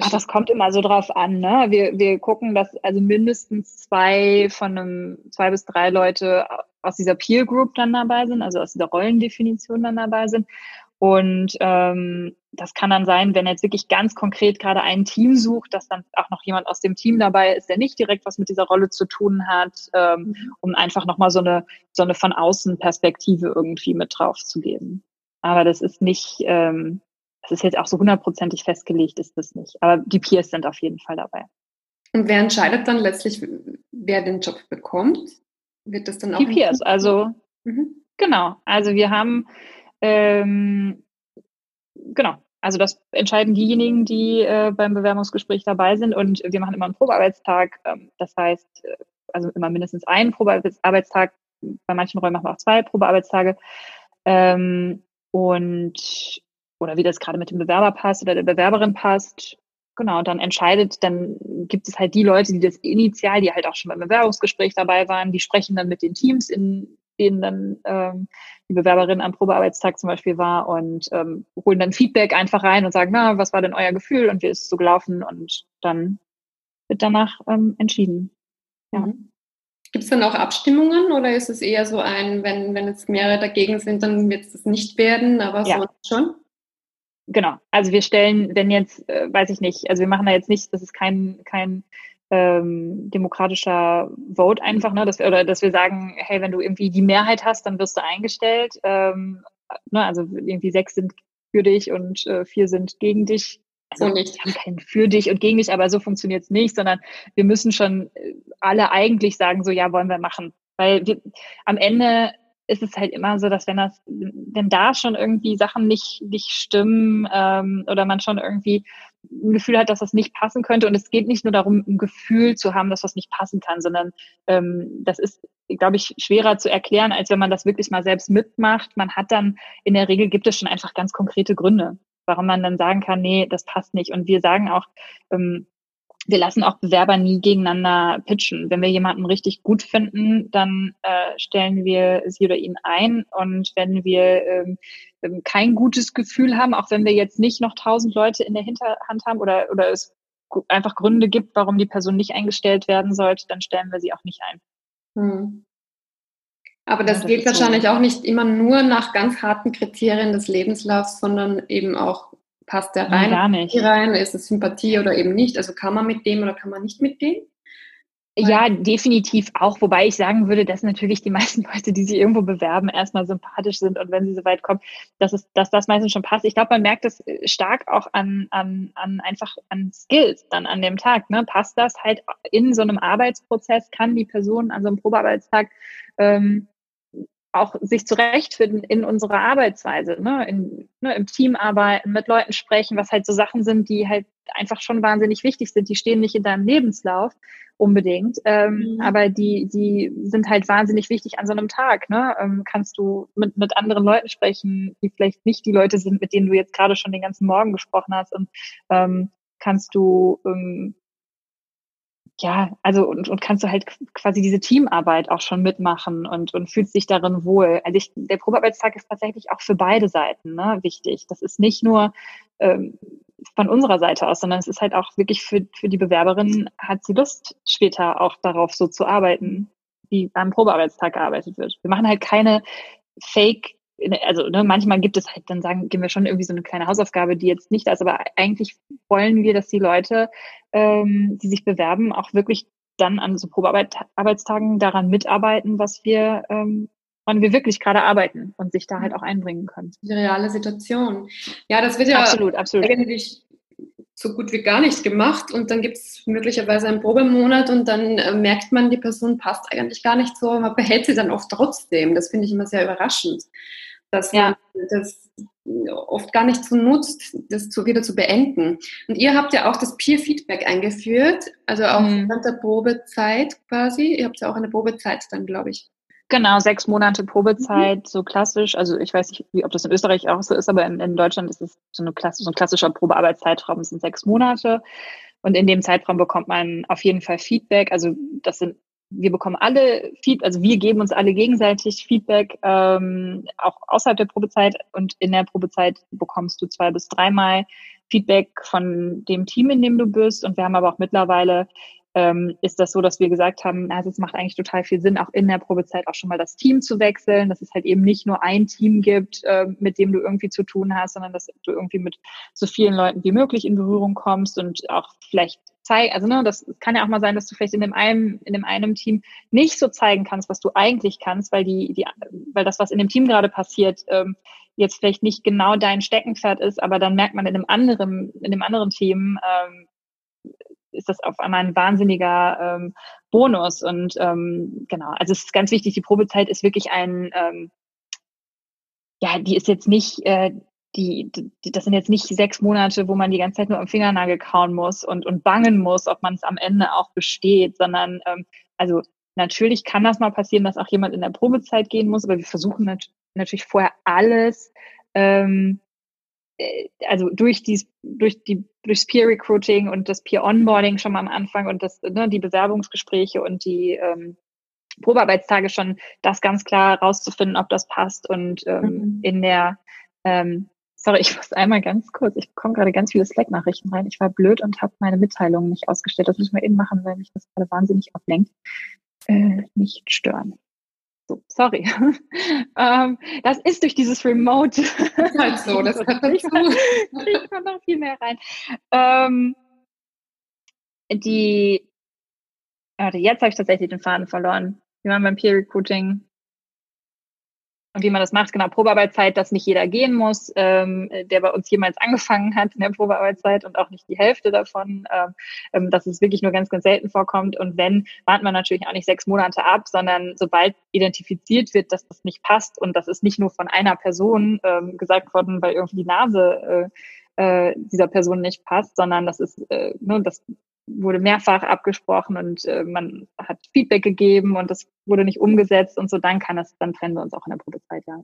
Ach, das kommt immer so drauf an. Ne? Wir, wir gucken, dass also mindestens zwei von einem, zwei bis drei Leute aus dieser Peer Group dann dabei sind, also aus dieser Rollendefinition dann dabei sind. Und ähm, das kann dann sein, wenn jetzt wirklich ganz konkret gerade ein Team sucht, dass dann auch noch jemand aus dem Team dabei ist, der nicht direkt was mit dieser Rolle zu tun hat, ähm, um einfach nochmal so eine, so eine von außen Perspektive irgendwie mit drauf zu geben. Aber das ist nicht, ähm, das ist jetzt auch so hundertprozentig festgelegt, ist das nicht. Aber die Peers sind auf jeden Fall dabei. Und wer entscheidet dann letztlich, wer den Job bekommt? Wird das dann auch? Die Peers, also mhm. genau. Also wir haben ähm, genau, also das entscheiden diejenigen, die äh, beim Bewerbungsgespräch dabei sind und wir machen immer einen Probearbeitstag. Ähm, das heißt, äh, also immer mindestens einen Probearbeitstag. Bei manchen Räumen machen wir auch zwei Probearbeitstage. Ähm, und oder wie das gerade mit dem Bewerber passt oder der Bewerberin passt. Genau, dann entscheidet, dann gibt es halt die Leute, die das initial, die halt auch schon beim Bewerbungsgespräch dabei waren, die sprechen dann mit den Teams, in denen dann ähm, die Bewerberin am Probearbeitstag zum Beispiel war und ähm, holen dann Feedback einfach rein und sagen, na, was war denn euer Gefühl und wie ist es so gelaufen und dann wird danach ähm, entschieden. Ja. Mhm. Gibt es dann auch Abstimmungen oder ist es eher so ein, wenn, wenn jetzt mehrere dagegen sind, dann wird es das nicht werden, aber ja. so schon? Genau. Also wir stellen, wenn jetzt, äh, weiß ich nicht, also wir machen da jetzt nicht, das ist kein, kein ähm, demokratischer Vote einfach, ne, dass wir, oder dass wir sagen, hey, wenn du irgendwie die Mehrheit hast, dann wirst du eingestellt. Ähm, ne, also irgendwie sechs sind für dich und äh, vier sind gegen dich also nicht. wir haben keinen für dich und gegen dich, aber so funktioniert es nicht, sondern wir müssen schon äh, alle eigentlich sagen, so ja, wollen wir machen. Weil wir, am Ende ist es halt immer so, dass wenn das, wenn da schon irgendwie Sachen nicht, nicht stimmen ähm, oder man schon irgendwie ein Gefühl hat, dass das nicht passen könnte. Und es geht nicht nur darum, ein Gefühl zu haben, dass was nicht passen kann, sondern ähm, das ist, glaube ich, schwerer zu erklären, als wenn man das wirklich mal selbst mitmacht. Man hat dann, in der Regel gibt es schon einfach ganz konkrete Gründe warum man dann sagen kann, nee, das passt nicht. Und wir sagen auch, ähm, wir lassen auch Bewerber nie gegeneinander pitchen. Wenn wir jemanden richtig gut finden, dann äh, stellen wir sie oder ihn ein. Und wenn wir ähm kein gutes Gefühl haben, auch wenn wir jetzt nicht noch tausend Leute in der Hinterhand haben oder, oder es einfach Gründe gibt, warum die Person nicht eingestellt werden sollte, dann stellen wir sie auch nicht ein. Hm. Aber das, ja, das geht wahrscheinlich so. auch nicht immer nur nach ganz harten Kriterien des Lebenslaufs, sondern eben auch, passt der rein, Gar nicht. rein, ist es Sympathie oder eben nicht? Also kann man mit dem oder kann man nicht mit dem? Ja, definitiv auch. Wobei ich sagen würde, dass natürlich die meisten Leute, die sich irgendwo bewerben, erstmal sympathisch sind und wenn sie so weit kommen, dass, es, dass das meistens schon passt. Ich glaube, man merkt das äh, stark auch an, an, an einfach an Skills dann an dem Tag. Ne? Passt das halt in so einem Arbeitsprozess? Kann die Person an so einem Probearbeitstag ähm, auch sich zurechtfinden in unserer Arbeitsweise, ne? In, ne, im Team arbeiten, mit Leuten sprechen, was halt so Sachen sind, die halt einfach schon wahnsinnig wichtig sind. Die stehen nicht in deinem Lebenslauf unbedingt, ähm, mhm. aber die, die sind halt wahnsinnig wichtig an so einem Tag. Ne? Ähm, kannst du mit, mit anderen Leuten sprechen, die vielleicht nicht die Leute sind, mit denen du jetzt gerade schon den ganzen Morgen gesprochen hast und ähm, kannst du ähm, ja, also und, und kannst du halt quasi diese Teamarbeit auch schon mitmachen und, und fühlst dich darin wohl. Also ich, der Probearbeitstag ist tatsächlich auch für beide Seiten ne, wichtig. Das ist nicht nur ähm, von unserer Seite aus, sondern es ist halt auch wirklich für, für die Bewerberin, hat sie Lust, später auch darauf so zu arbeiten, wie am Probearbeitstag gearbeitet wird. Wir machen halt keine Fake also ne, manchmal gibt es halt, dann sagen, geben wir schon irgendwie so eine kleine Hausaufgabe, die jetzt nicht da ist, aber eigentlich wollen wir, dass die Leute, ähm, die sich bewerben, auch wirklich dann an so Probearbeitstagen daran mitarbeiten, was wir, ähm, wann wir wirklich gerade arbeiten und sich da halt auch einbringen können. Die reale Situation. Ja, das wird ja absolut, absolut. eigentlich so gut wie gar nicht gemacht und dann gibt es möglicherweise einen Probemonat und dann äh, merkt man, die Person passt eigentlich gar nicht so, man behält sie dann oft trotzdem. Das finde ich immer sehr überraschend dass ja. man das oft gar nicht so nutzt, das zu, wieder zu beenden. Und ihr habt ja auch das Peer-Feedback eingeführt, also auch mhm. während der Probezeit quasi. Ihr habt ja auch eine Probezeit dann, glaube ich. Genau, sechs Monate Probezeit, mhm. so klassisch. Also ich weiß nicht, wie, ob das in Österreich auch so ist, aber in, in Deutschland ist es so, eine klassisch, so ein klassischer Probearbeitszeitraum, sind sechs Monate. Und in dem Zeitraum bekommt man auf jeden Fall Feedback. Also das sind wir bekommen alle Feedback, also wir geben uns alle gegenseitig Feedback, ähm, auch außerhalb der Probezeit und in der Probezeit bekommst du zwei bis dreimal Feedback von dem Team, in dem du bist. Und wir haben aber auch mittlerweile ähm, ist das so, dass wir gesagt haben, also es macht eigentlich total viel Sinn, auch in der Probezeit auch schon mal das Team zu wechseln, dass es halt eben nicht nur ein Team gibt, äh, mit dem du irgendwie zu tun hast, sondern dass du irgendwie mit so vielen Leuten wie möglich in Berührung kommst und auch vielleicht zeigen, also ne, das kann ja auch mal sein, dass du vielleicht in dem einen, in dem einen Team nicht so zeigen kannst, was du eigentlich kannst, weil die, die, weil das, was in dem Team gerade passiert, ähm, jetzt vielleicht nicht genau dein Steckenpferd ist, aber dann merkt man in dem anderen, in dem anderen Team, ähm, ist das auf einmal ein wahnsinniger ähm, Bonus. Und ähm, genau, also es ist ganz wichtig, die Probezeit ist wirklich ein, ähm, ja, die ist jetzt nicht, äh, die, die, das sind jetzt nicht sechs Monate, wo man die ganze Zeit nur am Fingernagel kauen muss und, und bangen muss, ob man es am Ende auch besteht, sondern ähm, also natürlich kann das mal passieren, dass auch jemand in der Probezeit gehen muss, aber wir versuchen nat natürlich vorher alles, ähm, äh, also durch die, durch die, durchs Peer Recruiting und das Peer Onboarding schon mal am Anfang und das, ne, die Bewerbungsgespräche und die ähm, Probearbeitstage schon das ganz klar rauszufinden, ob das passt und ähm, mhm. in der ähm, Sorry, ich muss einmal ganz kurz, ich bekomme gerade ganz viele Slack-Nachrichten rein. Ich war blöd und habe meine Mitteilungen nicht ausgestellt. Das müssen wir eben machen, weil mich das gerade wahnsinnig ablenkt. Äh, nicht stören. So, sorry. ähm, das ist durch dieses Remote. halt so, das hat ich kriegt man noch viel mehr rein. Ähm, die, warte, jetzt habe ich tatsächlich den Faden verloren. Wir waren beim Peer Recruiting und wie man das macht, genau, Probearbeitszeit, dass nicht jeder gehen muss, ähm, der bei uns jemals angefangen hat in der Probearbeitszeit und auch nicht die Hälfte davon, ähm, ähm, dass es wirklich nur ganz, ganz selten vorkommt. Und wenn, wartet man natürlich auch nicht sechs Monate ab, sondern sobald identifiziert wird, dass das nicht passt und das ist nicht nur von einer Person ähm, gesagt worden, weil irgendwie die Nase äh, äh, dieser Person nicht passt, sondern das ist, äh, ne, das wurde mehrfach abgesprochen und äh, man hat Feedback gegeben und das wurde nicht umgesetzt und so, dann kann es, dann trennen wir uns auch in der Probezeit, ja.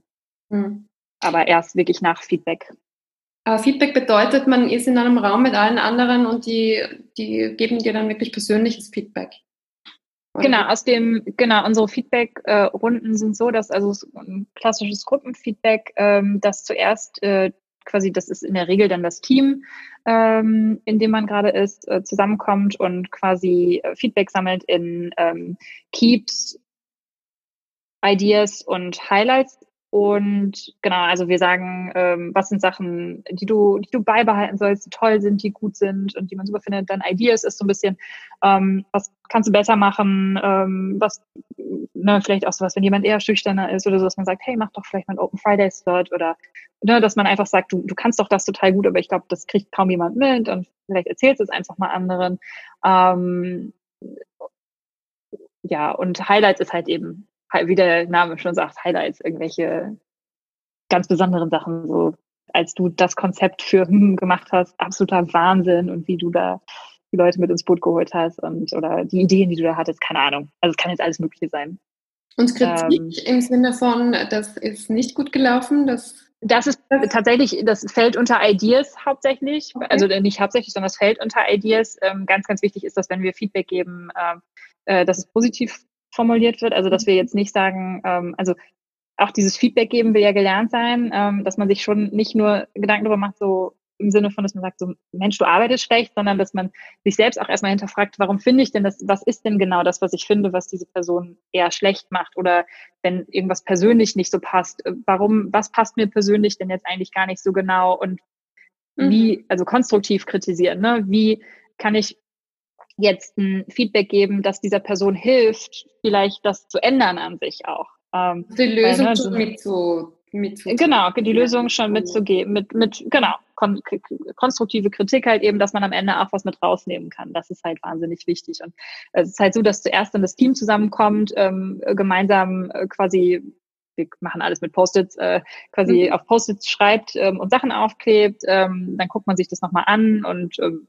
Mhm. Aber erst wirklich nach Feedback. Aber Feedback bedeutet, man ist in einem Raum mit allen anderen und die, die geben dir dann wirklich persönliches Feedback. Oder? Genau, aus dem, genau, unsere Feedback-Runden äh, sind so, dass also ein klassisches Gruppenfeedback, ähm, dass zuerst äh, quasi, das ist in der Regel dann das Team, ähm, in dem man gerade ist, äh, zusammenkommt und quasi äh, Feedback sammelt in ähm, Keeps, Ideas und Highlights und genau, also wir sagen, ähm, was sind Sachen, die du, die du beibehalten sollst, die toll sind, die gut sind und die man super findet. Dann Ideas ist so ein bisschen, ähm, was kannst du besser machen, ähm, was, ne, vielleicht auch sowas, wenn jemand eher schüchterner ist oder so, dass man sagt, hey, mach doch vielleicht mal ein Open Friday Start oder ne, dass man einfach sagt, du, du kannst doch das total gut, aber ich glaube, das kriegt kaum jemand mit und vielleicht erzählst du es einfach mal anderen. Ähm, ja, und Highlights ist halt eben wie der Name schon sagt, Highlights, irgendwelche ganz besonderen Sachen, so als du das Konzept für hm gemacht hast, absoluter Wahnsinn und wie du da die Leute mit ins Boot geholt hast und oder die Ideen, die du da hattest, keine Ahnung. Also es kann jetzt alles Mögliche sein. Und Kritik ähm, im Sinne von, das ist nicht gut gelaufen, das Das ist tatsächlich, das fällt unter Ideas hauptsächlich, okay. also nicht hauptsächlich, sondern das fällt unter Ideas. Ähm, ganz, ganz wichtig ist, dass wenn wir Feedback geben, äh, äh dass es positiv formuliert wird, also dass wir jetzt nicht sagen, ähm, also auch dieses Feedback geben will ja gelernt sein, ähm, dass man sich schon nicht nur Gedanken darüber macht, so im Sinne von, dass man sagt, so Mensch, du arbeitest schlecht, sondern dass man sich selbst auch erstmal hinterfragt, warum finde ich denn das, was ist denn genau das, was ich finde, was diese Person eher schlecht macht oder wenn irgendwas persönlich nicht so passt, äh, warum, was passt mir persönlich denn jetzt eigentlich gar nicht so genau und mhm. wie, also konstruktiv kritisieren, ne? Wie kann ich jetzt ein Feedback geben, dass dieser Person hilft, vielleicht das zu ändern an sich auch. Ähm, die Lösung weil, ne, so, mit zu mit genau die Lösung schon mitzugeben mit mit genau kon konstruktive Kritik halt eben dass man am Ende auch was mit rausnehmen kann das ist halt wahnsinnig wichtig und es ist halt so dass zuerst dann das Team zusammenkommt ähm, gemeinsam äh, quasi wir machen alles mit Post-its, äh, quasi mhm. auf Post-its schreibt ähm, und Sachen aufklebt, ähm, dann guckt man sich das nochmal an und ähm,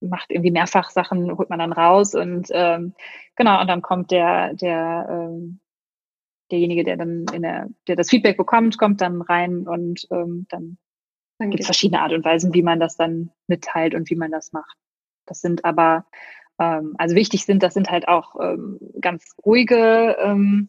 macht irgendwie mehrfach Sachen, holt man dann raus und ähm, genau, und dann kommt der, der ähm, derjenige, der dann in der, der das Feedback bekommt, kommt dann rein und ähm, dann, dann gibt es verschiedene Art und Weisen, wie man das dann mitteilt und wie man das macht. Das sind aber, ähm, also wichtig sind, das sind halt auch ähm, ganz ruhige ähm, ähm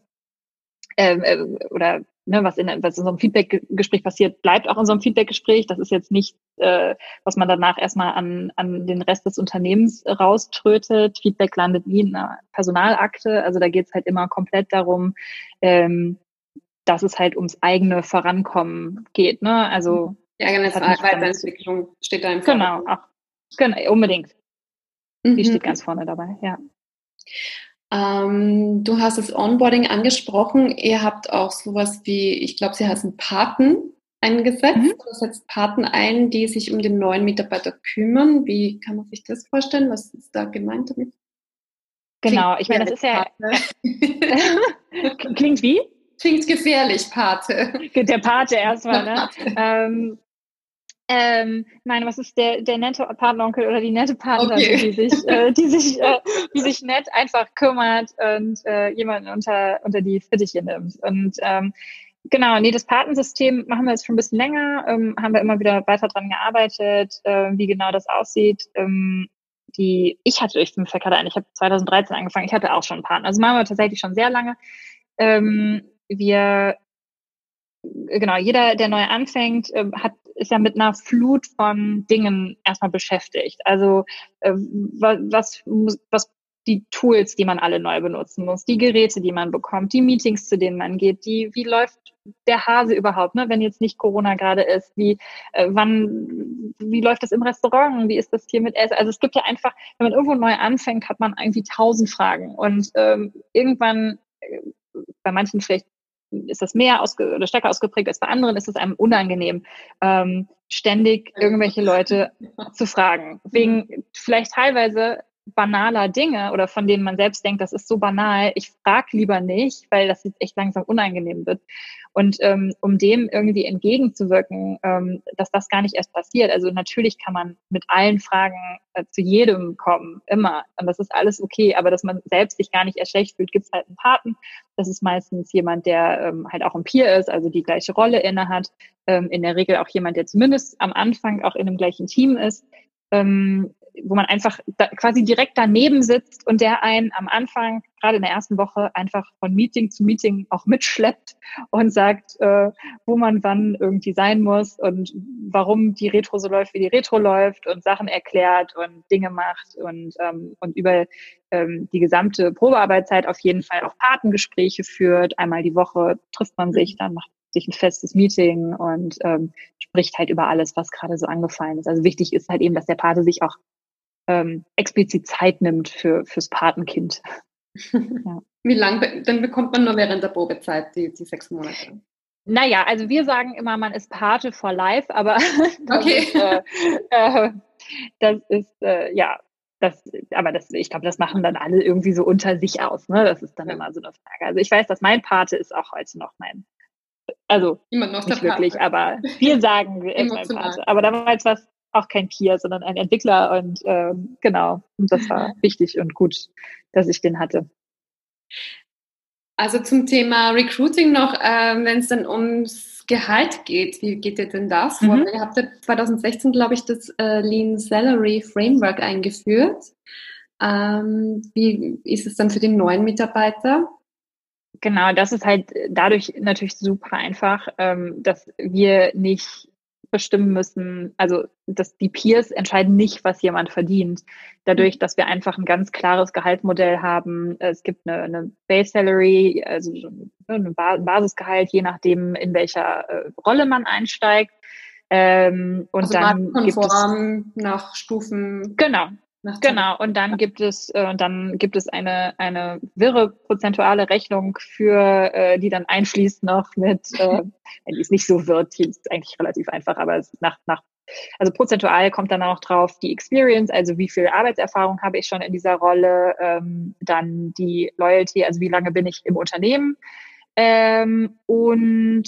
äh, oder ne, was, in, was in so einem Feedback-Gespräch passiert, bleibt auch in so einem Feedback-Gespräch. Das ist jetzt nicht, äh, was man danach erstmal an, an den Rest des Unternehmens rauströtet. Feedback landet nie in einer Personalakte. Also da geht es halt immer komplett darum, ähm, dass es halt ums eigene Vorankommen geht. Ne? Also die eigene Weiterentwicklung steht da im Genau, auch, genau, unbedingt. Die mhm. steht ganz vorne dabei, ja. Ähm, du hast das Onboarding angesprochen. Ihr habt auch sowas wie, ich glaube, sie heißen Paten eingesetzt. Mhm. Du setzt Paten ein, die sich um den neuen Mitarbeiter kümmern. Wie kann man sich das vorstellen? Was ist da gemeint damit? Genau, ich meine, das ist ja. Klingt wie? Klingt gefährlich, Pate. Der Pate erstmal, ne? Ähm, ähm, nein, was ist der, der nette Patenonkel oder die nette Patenonkel, okay. die sich, äh, die sich, äh, die sich nett einfach kümmert und äh, jemanden unter, unter die Fittiche nimmt. Und ähm, genau, nee, das Patensystem machen wir jetzt schon ein bisschen länger, ähm, haben wir immer wieder weiter dran gearbeitet, äh, wie genau das aussieht. Ähm, die, ich hatte, ich bin gerade ein, ich habe 2013 angefangen, ich hatte auch schon einen Partner. Also machen wir tatsächlich schon sehr lange. Ähm, wir genau, jeder, der neu anfängt, äh, hat, ist ja mit einer Flut von Dingen erstmal beschäftigt. Also äh, was, was die Tools, die man alle neu benutzen muss, die Geräte, die man bekommt, die Meetings, zu denen man geht, die, wie läuft der Hase überhaupt, ne, wenn jetzt nicht Corona gerade ist, wie, äh, wann, wie läuft das im Restaurant, wie ist das hier mit Essen? Also es gibt ja einfach, wenn man irgendwo neu anfängt, hat man irgendwie tausend Fragen und ähm, irgendwann äh, bei manchen vielleicht ist das mehr ausge oder stärker ausgeprägt als bei anderen, ist es einem unangenehm, ähm, ständig irgendwelche Leute zu fragen. Wegen vielleicht teilweise banaler Dinge oder von denen man selbst denkt, das ist so banal, ich frage lieber nicht, weil das jetzt echt langsam unangenehm wird. Und ähm, um dem irgendwie entgegenzuwirken, ähm, dass das gar nicht erst passiert. Also natürlich kann man mit allen Fragen äh, zu jedem kommen, immer. Und das ist alles okay. Aber dass man selbst sich gar nicht erst schlecht fühlt, gibt es halt einen Paten. Das ist meistens jemand, der ähm, halt auch ein Peer ist, also die gleiche Rolle inne hat. Ähm, in der Regel auch jemand, der zumindest am Anfang auch in einem gleichen Team ist. Ähm, wo man einfach da quasi direkt daneben sitzt und der einen am Anfang, gerade in der ersten Woche, einfach von Meeting zu Meeting auch mitschleppt und sagt, äh, wo man wann irgendwie sein muss und warum die Retro so läuft, wie die Retro läuft und Sachen erklärt und Dinge macht und, ähm, und über ähm, die gesamte Probearbeitszeit auf jeden Fall auch Patengespräche führt. Einmal die Woche trifft man sich, dann macht sich ein festes Meeting und ähm, spricht halt über alles, was gerade so angefallen ist. Also wichtig ist halt eben, dass der Pate sich auch ähm, explizit Zeit nimmt für fürs Patenkind. ja. Wie lange, dann bekommt man nur während der Probezeit die, die sechs Monate? Naja, also wir sagen immer, man ist Pate for life, aber das okay. ist, äh, äh, das ist äh, ja, das, aber das, ich glaube, das machen dann alle irgendwie so unter sich aus. Ne? Das ist dann ja. immer so eine Frage. Also ich weiß, dass mein Pate ist auch heute noch mein, also immer noch nicht wirklich, aber wir sagen, er ist mein Pate. Aber damals war es auch kein Peer, sondern ein Entwickler und ähm, genau, und das war wichtig und gut, dass ich den hatte. Also zum Thema Recruiting noch, äh, wenn es dann ums Gehalt geht, wie geht ihr denn das vor? Mhm. Ihr habt ja 2016, glaube ich, das äh, Lean Salary Framework eingeführt. Ähm, wie ist es dann für die neuen Mitarbeiter? Genau, das ist halt dadurch natürlich super einfach, ähm, dass wir nicht bestimmen müssen, also dass die Peers entscheiden nicht, was jemand verdient. Dadurch, mhm. dass wir einfach ein ganz klares Gehaltsmodell haben. Es gibt eine, eine Base Salary, also ein Basisgehalt, je nachdem, in welcher äh, Rolle man einsteigt. Ähm, und also dann gibt es nach Stufen. Genau, Genau, und dann gibt es, äh, dann gibt es eine, eine wirre prozentuale Rechnung für, äh, die dann einschließt noch mit, äh, die ist nicht so wird, die ist eigentlich relativ einfach, aber nach, nach, also prozentual kommt dann auch drauf die Experience, also wie viel Arbeitserfahrung habe ich schon in dieser Rolle, ähm, dann die Loyalty, also wie lange bin ich im Unternehmen, ähm, und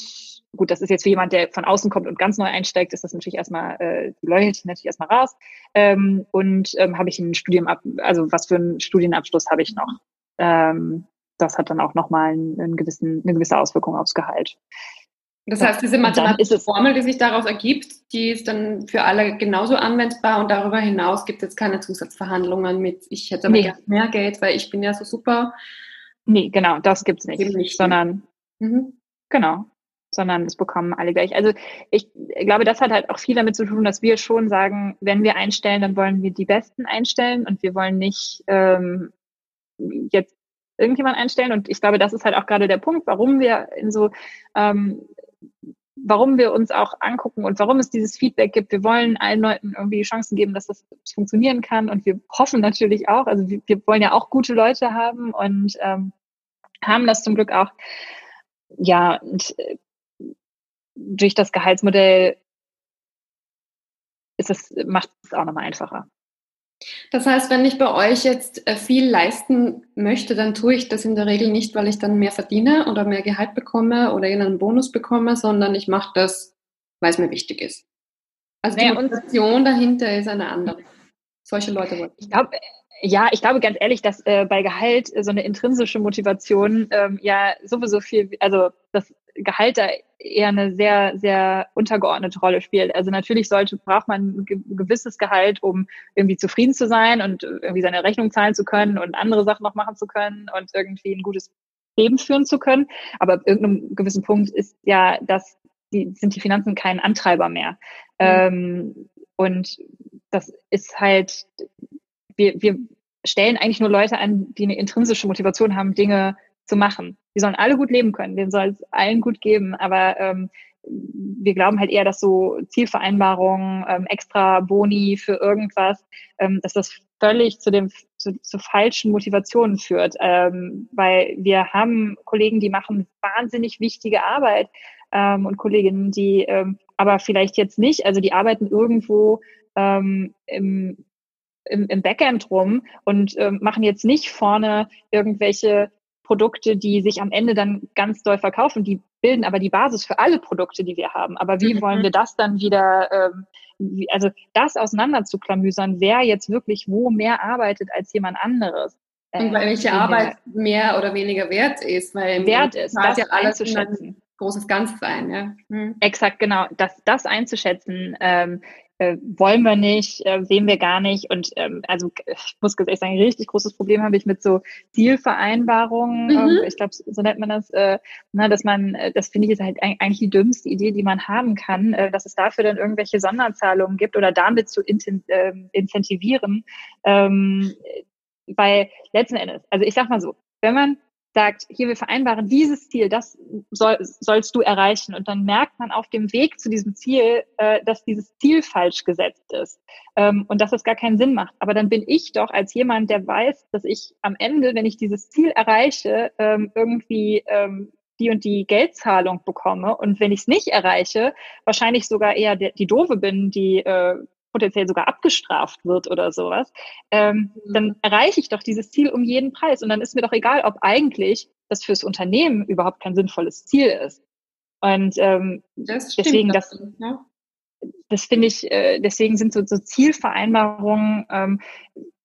gut, das ist jetzt für jemand, der von außen kommt und ganz neu einsteigt, ist das natürlich erstmal, äh, die Loyalty natürlich erstmal raus. Ähm, und ähm, habe ich ein Studium ab, also was für einen Studienabschluss habe ich noch? Ähm, das hat dann auch nochmal einen, einen gewissen, eine gewisse Auswirkung aufs Gehalt. Das heißt, diese mathematische Formel, die sich daraus ergibt, die ist dann für alle genauso anwendbar und darüber hinaus gibt es jetzt keine Zusatzverhandlungen mit, ich hätte aber nee. mehr Geld, weil ich bin ja so super. Nee, genau, das gibt's nicht. nicht sondern mhm. genau, sondern es bekommen alle gleich. Also ich glaube, das hat halt auch viel damit zu tun, dass wir schon sagen, wenn wir einstellen, dann wollen wir die Besten einstellen und wir wollen nicht ähm, jetzt irgendjemand einstellen. Und ich glaube, das ist halt auch gerade der Punkt, warum wir in so ähm, warum wir uns auch angucken und warum es dieses Feedback gibt. Wir wollen allen Leuten irgendwie Chancen geben, dass das funktionieren kann und wir hoffen natürlich auch, also wir, wir wollen ja auch gute Leute haben und ähm, haben das zum Glück auch. Ja, und äh, durch das Gehaltsmodell ist es, macht es auch nochmal einfacher. Das heißt, wenn ich bei euch jetzt äh, viel leisten möchte, dann tue ich das in der Regel nicht, weil ich dann mehr verdiene oder mehr Gehalt bekomme oder einen Bonus bekomme, sondern ich mache das, weil es mir wichtig ist. Also die naja, Motivation dahinter ist eine andere. Solche Leute wollen. Ich glaube, ja, ich glaube ganz ehrlich, dass äh, bei Gehalt so eine intrinsische Motivation ähm, ja sowieso viel, also das Gehalt da eher eine sehr, sehr untergeordnete Rolle spielt. Also natürlich sollte, braucht man ein gewisses Gehalt, um irgendwie zufrieden zu sein und irgendwie seine Rechnung zahlen zu können und andere Sachen noch machen zu können und irgendwie ein gutes Leben führen zu können. Aber ab irgendeinem gewissen Punkt ist ja das, die, sind die Finanzen kein Antreiber mehr. Mhm. Ähm, und das ist halt, wir, wir stellen eigentlich nur Leute an, die eine intrinsische Motivation haben, Dinge zu machen. Die sollen alle gut leben können, denen soll es allen gut geben, aber ähm, wir glauben halt eher, dass so Zielvereinbarungen, ähm, extra Boni für irgendwas, ähm, dass das völlig zu dem zu, zu falschen Motivationen führt, ähm, weil wir haben Kollegen, die machen wahnsinnig wichtige Arbeit ähm, und Kolleginnen, die ähm, aber vielleicht jetzt nicht, also die arbeiten irgendwo ähm, im, im, im Backend rum und ähm, machen jetzt nicht vorne irgendwelche Produkte, die sich am Ende dann ganz doll verkaufen, die bilden aber die Basis für alle Produkte, die wir haben. Aber wie mhm. wollen wir das dann wieder, ähm, also das auseinander zu klamüsern, wer jetzt wirklich wo mehr arbeitet als jemand anderes. Und ähm, welche Arbeit mehr oder weniger wert ist, weil wert ist, das ja alles einzuschätzen. großes Ganzes sein, ja. Mhm. Exakt, genau. Das, das einzuschätzen, ähm, äh, wollen wir nicht, äh, sehen wir gar nicht. Und ähm, also ich muss ganz ehrlich sagen, ein richtig großes Problem habe ich mit so Zielvereinbarungen. Mhm. Ähm, ich glaube, so nennt man das, äh, na, dass man, äh, das finde ich ist halt eigentlich die dümmste Idee, die man haben kann, äh, dass es dafür dann irgendwelche Sonderzahlungen gibt oder damit zu inten, äh, incentivieren. Ähm, weil letzten Endes, also ich sag mal so, wenn man sagt, hier, wir vereinbaren dieses Ziel, das soll, sollst du erreichen. Und dann merkt man auf dem Weg zu diesem Ziel, äh, dass dieses Ziel falsch gesetzt ist ähm, und dass es gar keinen Sinn macht. Aber dann bin ich doch als jemand, der weiß, dass ich am Ende, wenn ich dieses Ziel erreiche, ähm, irgendwie ähm, die und die Geldzahlung bekomme. Und wenn ich es nicht erreiche, wahrscheinlich sogar eher die, die Doofe bin, die äh, potenziell sogar abgestraft wird oder sowas, ähm, mhm. dann erreiche ich doch dieses Ziel um jeden Preis. Und dann ist mir doch egal, ob eigentlich das fürs Unternehmen überhaupt kein sinnvolles Ziel ist. Und ähm, das deswegen, das, ja. das finde ich, äh, deswegen sind so, so Zielvereinbarungen, ähm,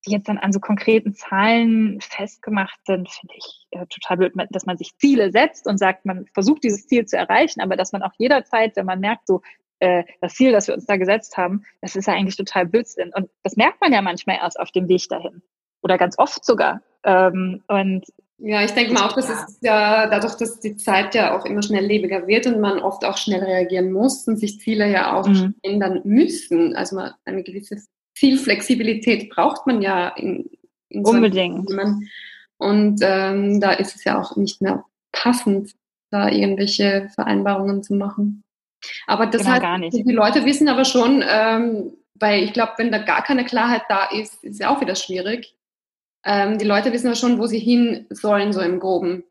die jetzt dann an so konkreten Zahlen festgemacht sind, finde ich äh, total blöd, dass man sich Ziele setzt und sagt, man versucht dieses Ziel zu erreichen, aber dass man auch jederzeit, wenn man merkt, so äh, das Ziel, das wir uns da gesetzt haben, das ist ja eigentlich total Blödsinn. Und das merkt man ja manchmal erst auf dem Weg dahin. Oder ganz oft sogar. Ähm, und ja, ich denke mal auch, das ist ja dadurch, dass die Zeit ja auch immer schnelllebiger wird und man oft auch schnell reagieren muss und sich Ziele ja auch mhm. ändern müssen. Also eine gewisse Zielflexibilität braucht man ja in, in Unbedingt. und ähm, da ist es ja auch nicht mehr passend, da irgendwelche Vereinbarungen zu machen. Aber das genau, heißt, die Leute wissen aber schon, ähm, weil ich glaube, wenn da gar keine Klarheit da ist, ist es ja auch wieder schwierig ähm, die Leute wissen ja schon, wo sie hin sollen, so im Groben.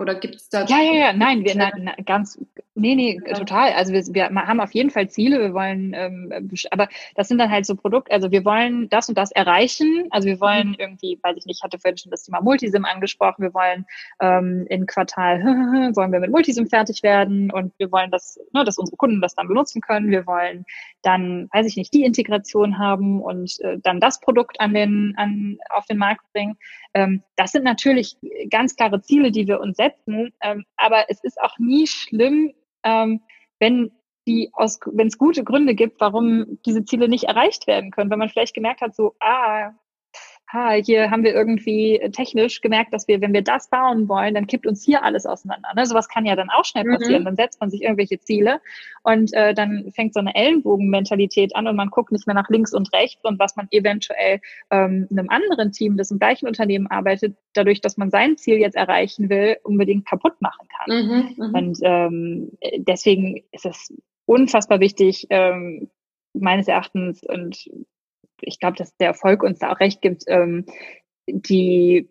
Oder gibt es da. Ja, ja, ja, nein, wir, na, na, ganz, nee, nee, ja. total. Also wir, wir haben auf jeden Fall Ziele, wir wollen, ähm, aber das sind dann halt so Produkte, also wir wollen das und das erreichen. Also wir wollen mhm. irgendwie, weiß ich nicht, ich hatte vorhin schon das Thema Multisim angesprochen, wir wollen ähm, in Quartal, wollen wir mit Multisim fertig werden und wir wollen, dass, ne, dass unsere Kunden das dann benutzen können. Wir wollen dann, weiß ich nicht, die Integration haben und äh, dann das Produkt an den, an, auf den Markt bringen. Ähm, das sind natürlich ganz klare Ziele, die wir uns setzen. Ähm, aber es ist auch nie schlimm, ähm, wenn die aus, wenn es gute Gründe gibt, warum diese Ziele nicht erreicht werden können. Wenn man vielleicht gemerkt hat, so, ah, ha, hier haben wir irgendwie technisch gemerkt, dass wir, wenn wir das bauen wollen, dann kippt uns hier alles auseinander. Ne? Sowas kann ja dann auch schnell mhm. passieren. Mhm. Dann setzt man sich irgendwelche Ziele und äh, dann fängt so eine Ellenbogenmentalität an und man guckt nicht mehr nach links und rechts und was man eventuell ähm, einem anderen Team, das im gleichen Unternehmen arbeitet, dadurch, dass man sein Ziel jetzt erreichen will, unbedingt kaputt machen kann. Mhm, mhm. und ähm, deswegen ist es unfassbar wichtig, ähm, meines Erachtens und ich glaube, dass der Erfolg uns da auch recht gibt, ähm, die,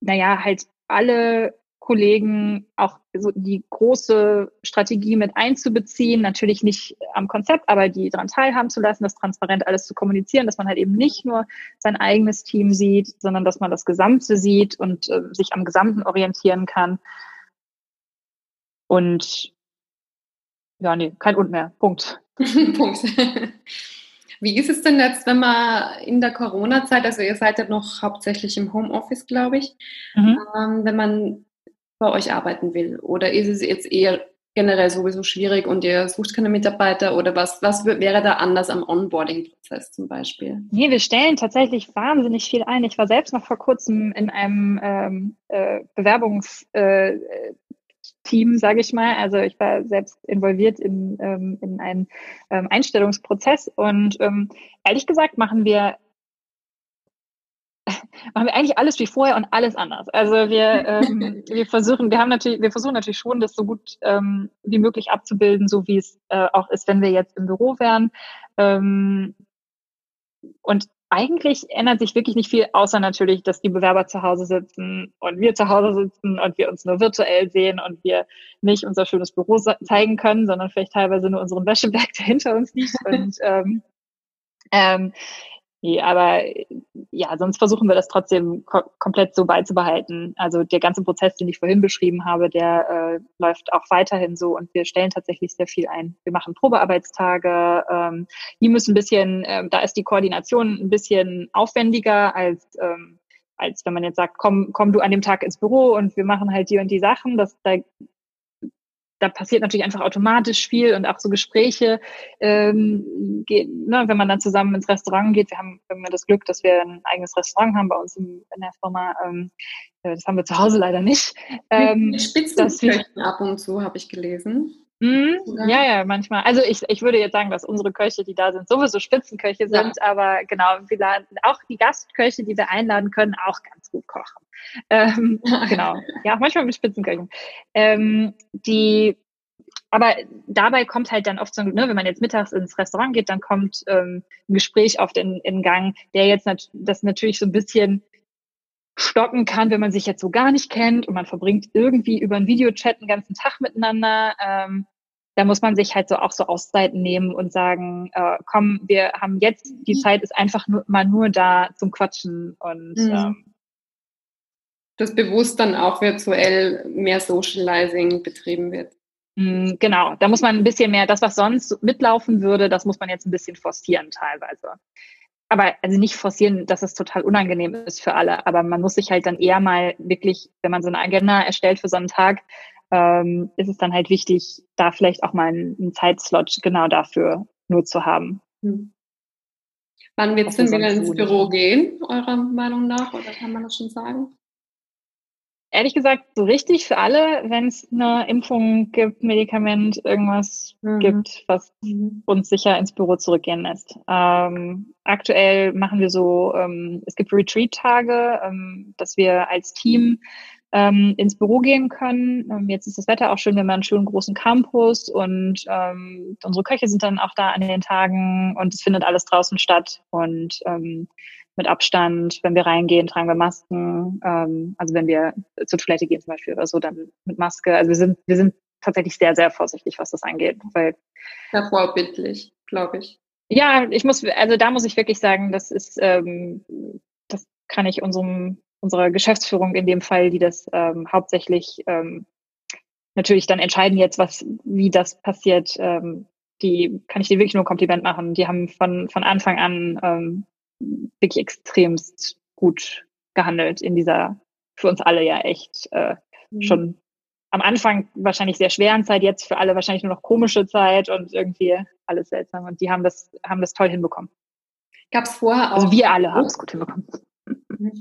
naja, halt alle Kollegen auch so die große Strategie mit einzubeziehen, natürlich nicht am Konzept, aber die daran teilhaben zu lassen, das transparent alles zu kommunizieren, dass man halt eben nicht nur sein eigenes Team sieht, sondern dass man das Gesamte sieht und äh, sich am Gesamten orientieren kann. Und ja, nee, kein Und mehr. Punkt. Punkt. Wie ist es denn jetzt, wenn man in der Corona-Zeit, also ihr seid ja noch hauptsächlich im Homeoffice, glaube ich, mhm. ähm, wenn man bei euch arbeiten will? Oder ist es jetzt eher generell sowieso schwierig und ihr sucht keine Mitarbeiter oder was, was wäre da anders am Onboarding-Prozess zum Beispiel? Nee, wir stellen tatsächlich wahnsinnig viel ein. Ich war selbst noch vor kurzem in einem ähm, äh, Bewerbungs- äh, Team, sage ich mal. Also ich war selbst involviert in, ähm, in einen ähm, Einstellungsprozess und ähm, ehrlich gesagt machen wir machen wir eigentlich alles wie vorher und alles anders. Also wir, ähm, wir versuchen, wir haben natürlich, wir versuchen natürlich schon, das so gut ähm, wie möglich abzubilden, so wie es äh, auch ist, wenn wir jetzt im Büro wären. Ähm, und eigentlich ändert sich wirklich nicht viel, außer natürlich, dass die Bewerber zu Hause sitzen und wir zu Hause sitzen und wir uns nur virtuell sehen und wir nicht unser schönes Büro zeigen können, sondern vielleicht teilweise nur unseren Wäscheberg, der hinter uns liegt. Und ähm, ähm, aber ja, sonst versuchen wir das trotzdem ko komplett so beizubehalten. Also der ganze Prozess, den ich vorhin beschrieben habe, der äh, läuft auch weiterhin so und wir stellen tatsächlich sehr viel ein. Wir machen Probearbeitstage, ähm, die müssen ein bisschen, ähm, da ist die Koordination ein bisschen aufwendiger als ähm, als wenn man jetzt sagt, komm, komm du an dem Tag ins Büro und wir machen halt die und die Sachen. Das, da da passiert natürlich einfach automatisch viel und auch so Gespräche, ähm, geht, ne, wenn man dann zusammen ins Restaurant geht. Wir haben immer das Glück, dass wir ein eigenes Restaurant haben bei uns in, in der Firma. Ähm, äh, das haben wir zu Hause leider nicht. Ähm, Spitzenköchen ab und zu habe ich gelesen. Mhm. Ja, ja, manchmal. Also ich, ich würde jetzt sagen, dass unsere Köche, die da sind, sowieso Spitzenköche sind, ja. aber genau, wir laden auch die Gastköche, die wir einladen können, auch ganz gut kochen. Ähm, genau. Ja, auch manchmal mit Spitzenköchen. Ähm, die, aber dabei kommt halt dann oft so, ne, wenn man jetzt mittags ins Restaurant geht, dann kommt ähm, ein Gespräch oft in, in Gang, der jetzt nat das natürlich so ein bisschen stocken kann, wenn man sich jetzt so gar nicht kennt und man verbringt irgendwie über einen Videochat den ganzen Tag miteinander. Ähm, da muss man sich halt so auch so Auszeiten nehmen und sagen, äh, komm, wir haben jetzt, die Zeit ist einfach nur, mal nur da zum Quatschen und mhm. ähm, dass bewusst dann auch virtuell mehr Socializing betrieben wird. Mm, genau, da muss man ein bisschen mehr, das, was sonst mitlaufen würde, das muss man jetzt ein bisschen forcieren teilweise. aber also nicht forcieren, dass es total unangenehm ist für alle. Aber man muss sich halt dann eher mal wirklich, wenn man so eine Agenda erstellt für so einen Tag, ähm, ist es dann halt wichtig, da vielleicht auch mal einen, einen Zeitslot genau dafür nur zu haben. Hm. Wann wird es denn wieder ins Büro gehen, eurer Meinung nach? Oder kann man das schon sagen? Ehrlich gesagt, so richtig für alle, wenn es eine Impfung gibt, Medikament, irgendwas mhm. gibt, was mhm. uns sicher ins Büro zurückgehen lässt. Ähm, aktuell machen wir so, ähm, es gibt Retreat-Tage, ähm, dass wir als Team ähm, ins Büro gehen können. Ähm, jetzt ist das Wetter auch schön, wir haben einen schönen großen Campus und ähm, unsere Köche sind dann auch da an den Tagen und es findet alles draußen statt und ähm, mit Abstand, wenn wir reingehen, tragen wir Masken. Ähm, also wenn wir zur Toilette gehen zum Beispiel oder so, dann mit Maske. Also wir sind, wir sind tatsächlich sehr, sehr vorsichtig, was das angeht. Weil, ja, vorbildlich, glaube ich. Ja, ich muss, also da muss ich wirklich sagen, das ist, ähm, das kann ich unserem unserer Geschäftsführung in dem Fall, die das ähm, hauptsächlich ähm, natürlich dann entscheiden jetzt, was, wie das passiert, ähm, die kann ich dir wirklich nur ein Kompliment machen. Die haben von, von Anfang an ähm, wirklich extremst gut gehandelt in dieser für uns alle ja echt äh, mhm. schon am Anfang wahrscheinlich sehr schweren Zeit, jetzt für alle wahrscheinlich nur noch komische Zeit und irgendwie alles seltsam. Und die haben das, haben das toll hinbekommen. Gab es vorher also auch. Also wir alle haben es gut hinbekommen.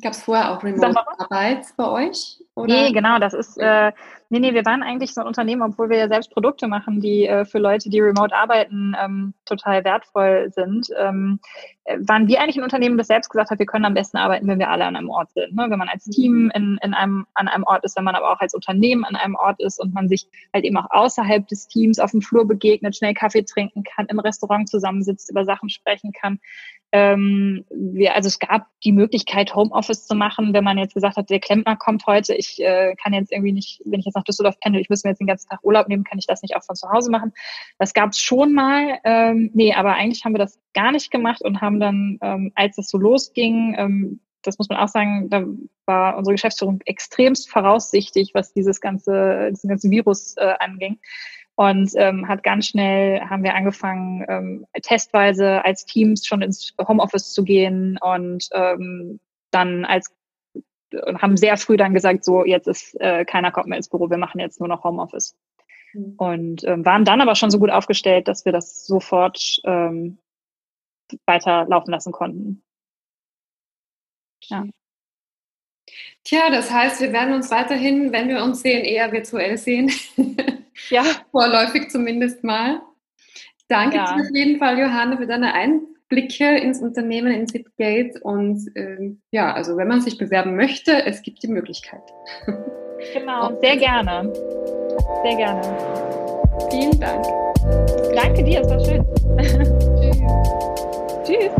Gab es vorher auch Remote-Arbeit bei euch? Oder? Nee, genau, das ist, äh, nee, nee, wir waren eigentlich so ein Unternehmen, obwohl wir ja selbst Produkte machen, die äh, für Leute, die remote arbeiten, ähm, total wertvoll sind. Ähm, äh, waren wir eigentlich ein Unternehmen, das selbst gesagt hat, wir können am besten arbeiten, wenn wir alle an einem Ort sind. Ne? Wenn man als Team mhm. in, in einem, an einem Ort ist, wenn man aber auch als Unternehmen an einem Ort ist und man sich halt eben auch außerhalb des Teams auf dem Flur begegnet, schnell Kaffee trinken kann, im Restaurant zusammensitzt, über Sachen sprechen kann, ähm, wir, also es gab die Möglichkeit, Homeoffice zu machen, wenn man jetzt gesagt hat, der Klempner kommt heute, ich äh, kann jetzt irgendwie nicht, wenn ich jetzt nach Düsseldorf pendel, ich muss mir jetzt den ganzen Tag Urlaub nehmen, kann ich das nicht auch von zu Hause machen. Das gab es schon mal, ähm, nee, aber eigentlich haben wir das gar nicht gemacht und haben dann, ähm, als es so losging, ähm, das muss man auch sagen, da war unsere Geschäftsführung extremst voraussichtig, was dieses ganze, diesen ganzen Virus äh, anging. Und ähm, hat ganz schnell, haben wir angefangen, ähm, testweise als Teams schon ins Homeoffice zu gehen und ähm, dann als und haben sehr früh dann gesagt, so jetzt ist äh, keiner kommt mehr ins Büro, wir machen jetzt nur noch Homeoffice. Mhm. Und ähm, waren dann aber schon so gut aufgestellt, dass wir das sofort ähm, weiter laufen lassen konnten. Ja. Tja, das heißt, wir werden uns weiterhin, wenn wir uns sehen, eher virtuell sehen. Ja. Vorläufig zumindest mal. Danke ja. dir auf jeden Fall, Johanna, für deine Einblicke ins Unternehmen, in Zipgate. Und ähm, ja, also wenn man sich bewerben möchte, es gibt die Möglichkeit. Genau, sehr gerne. Sehr gerne. Vielen Dank. Danke dir, es war schön. Tschüss. Tschüss.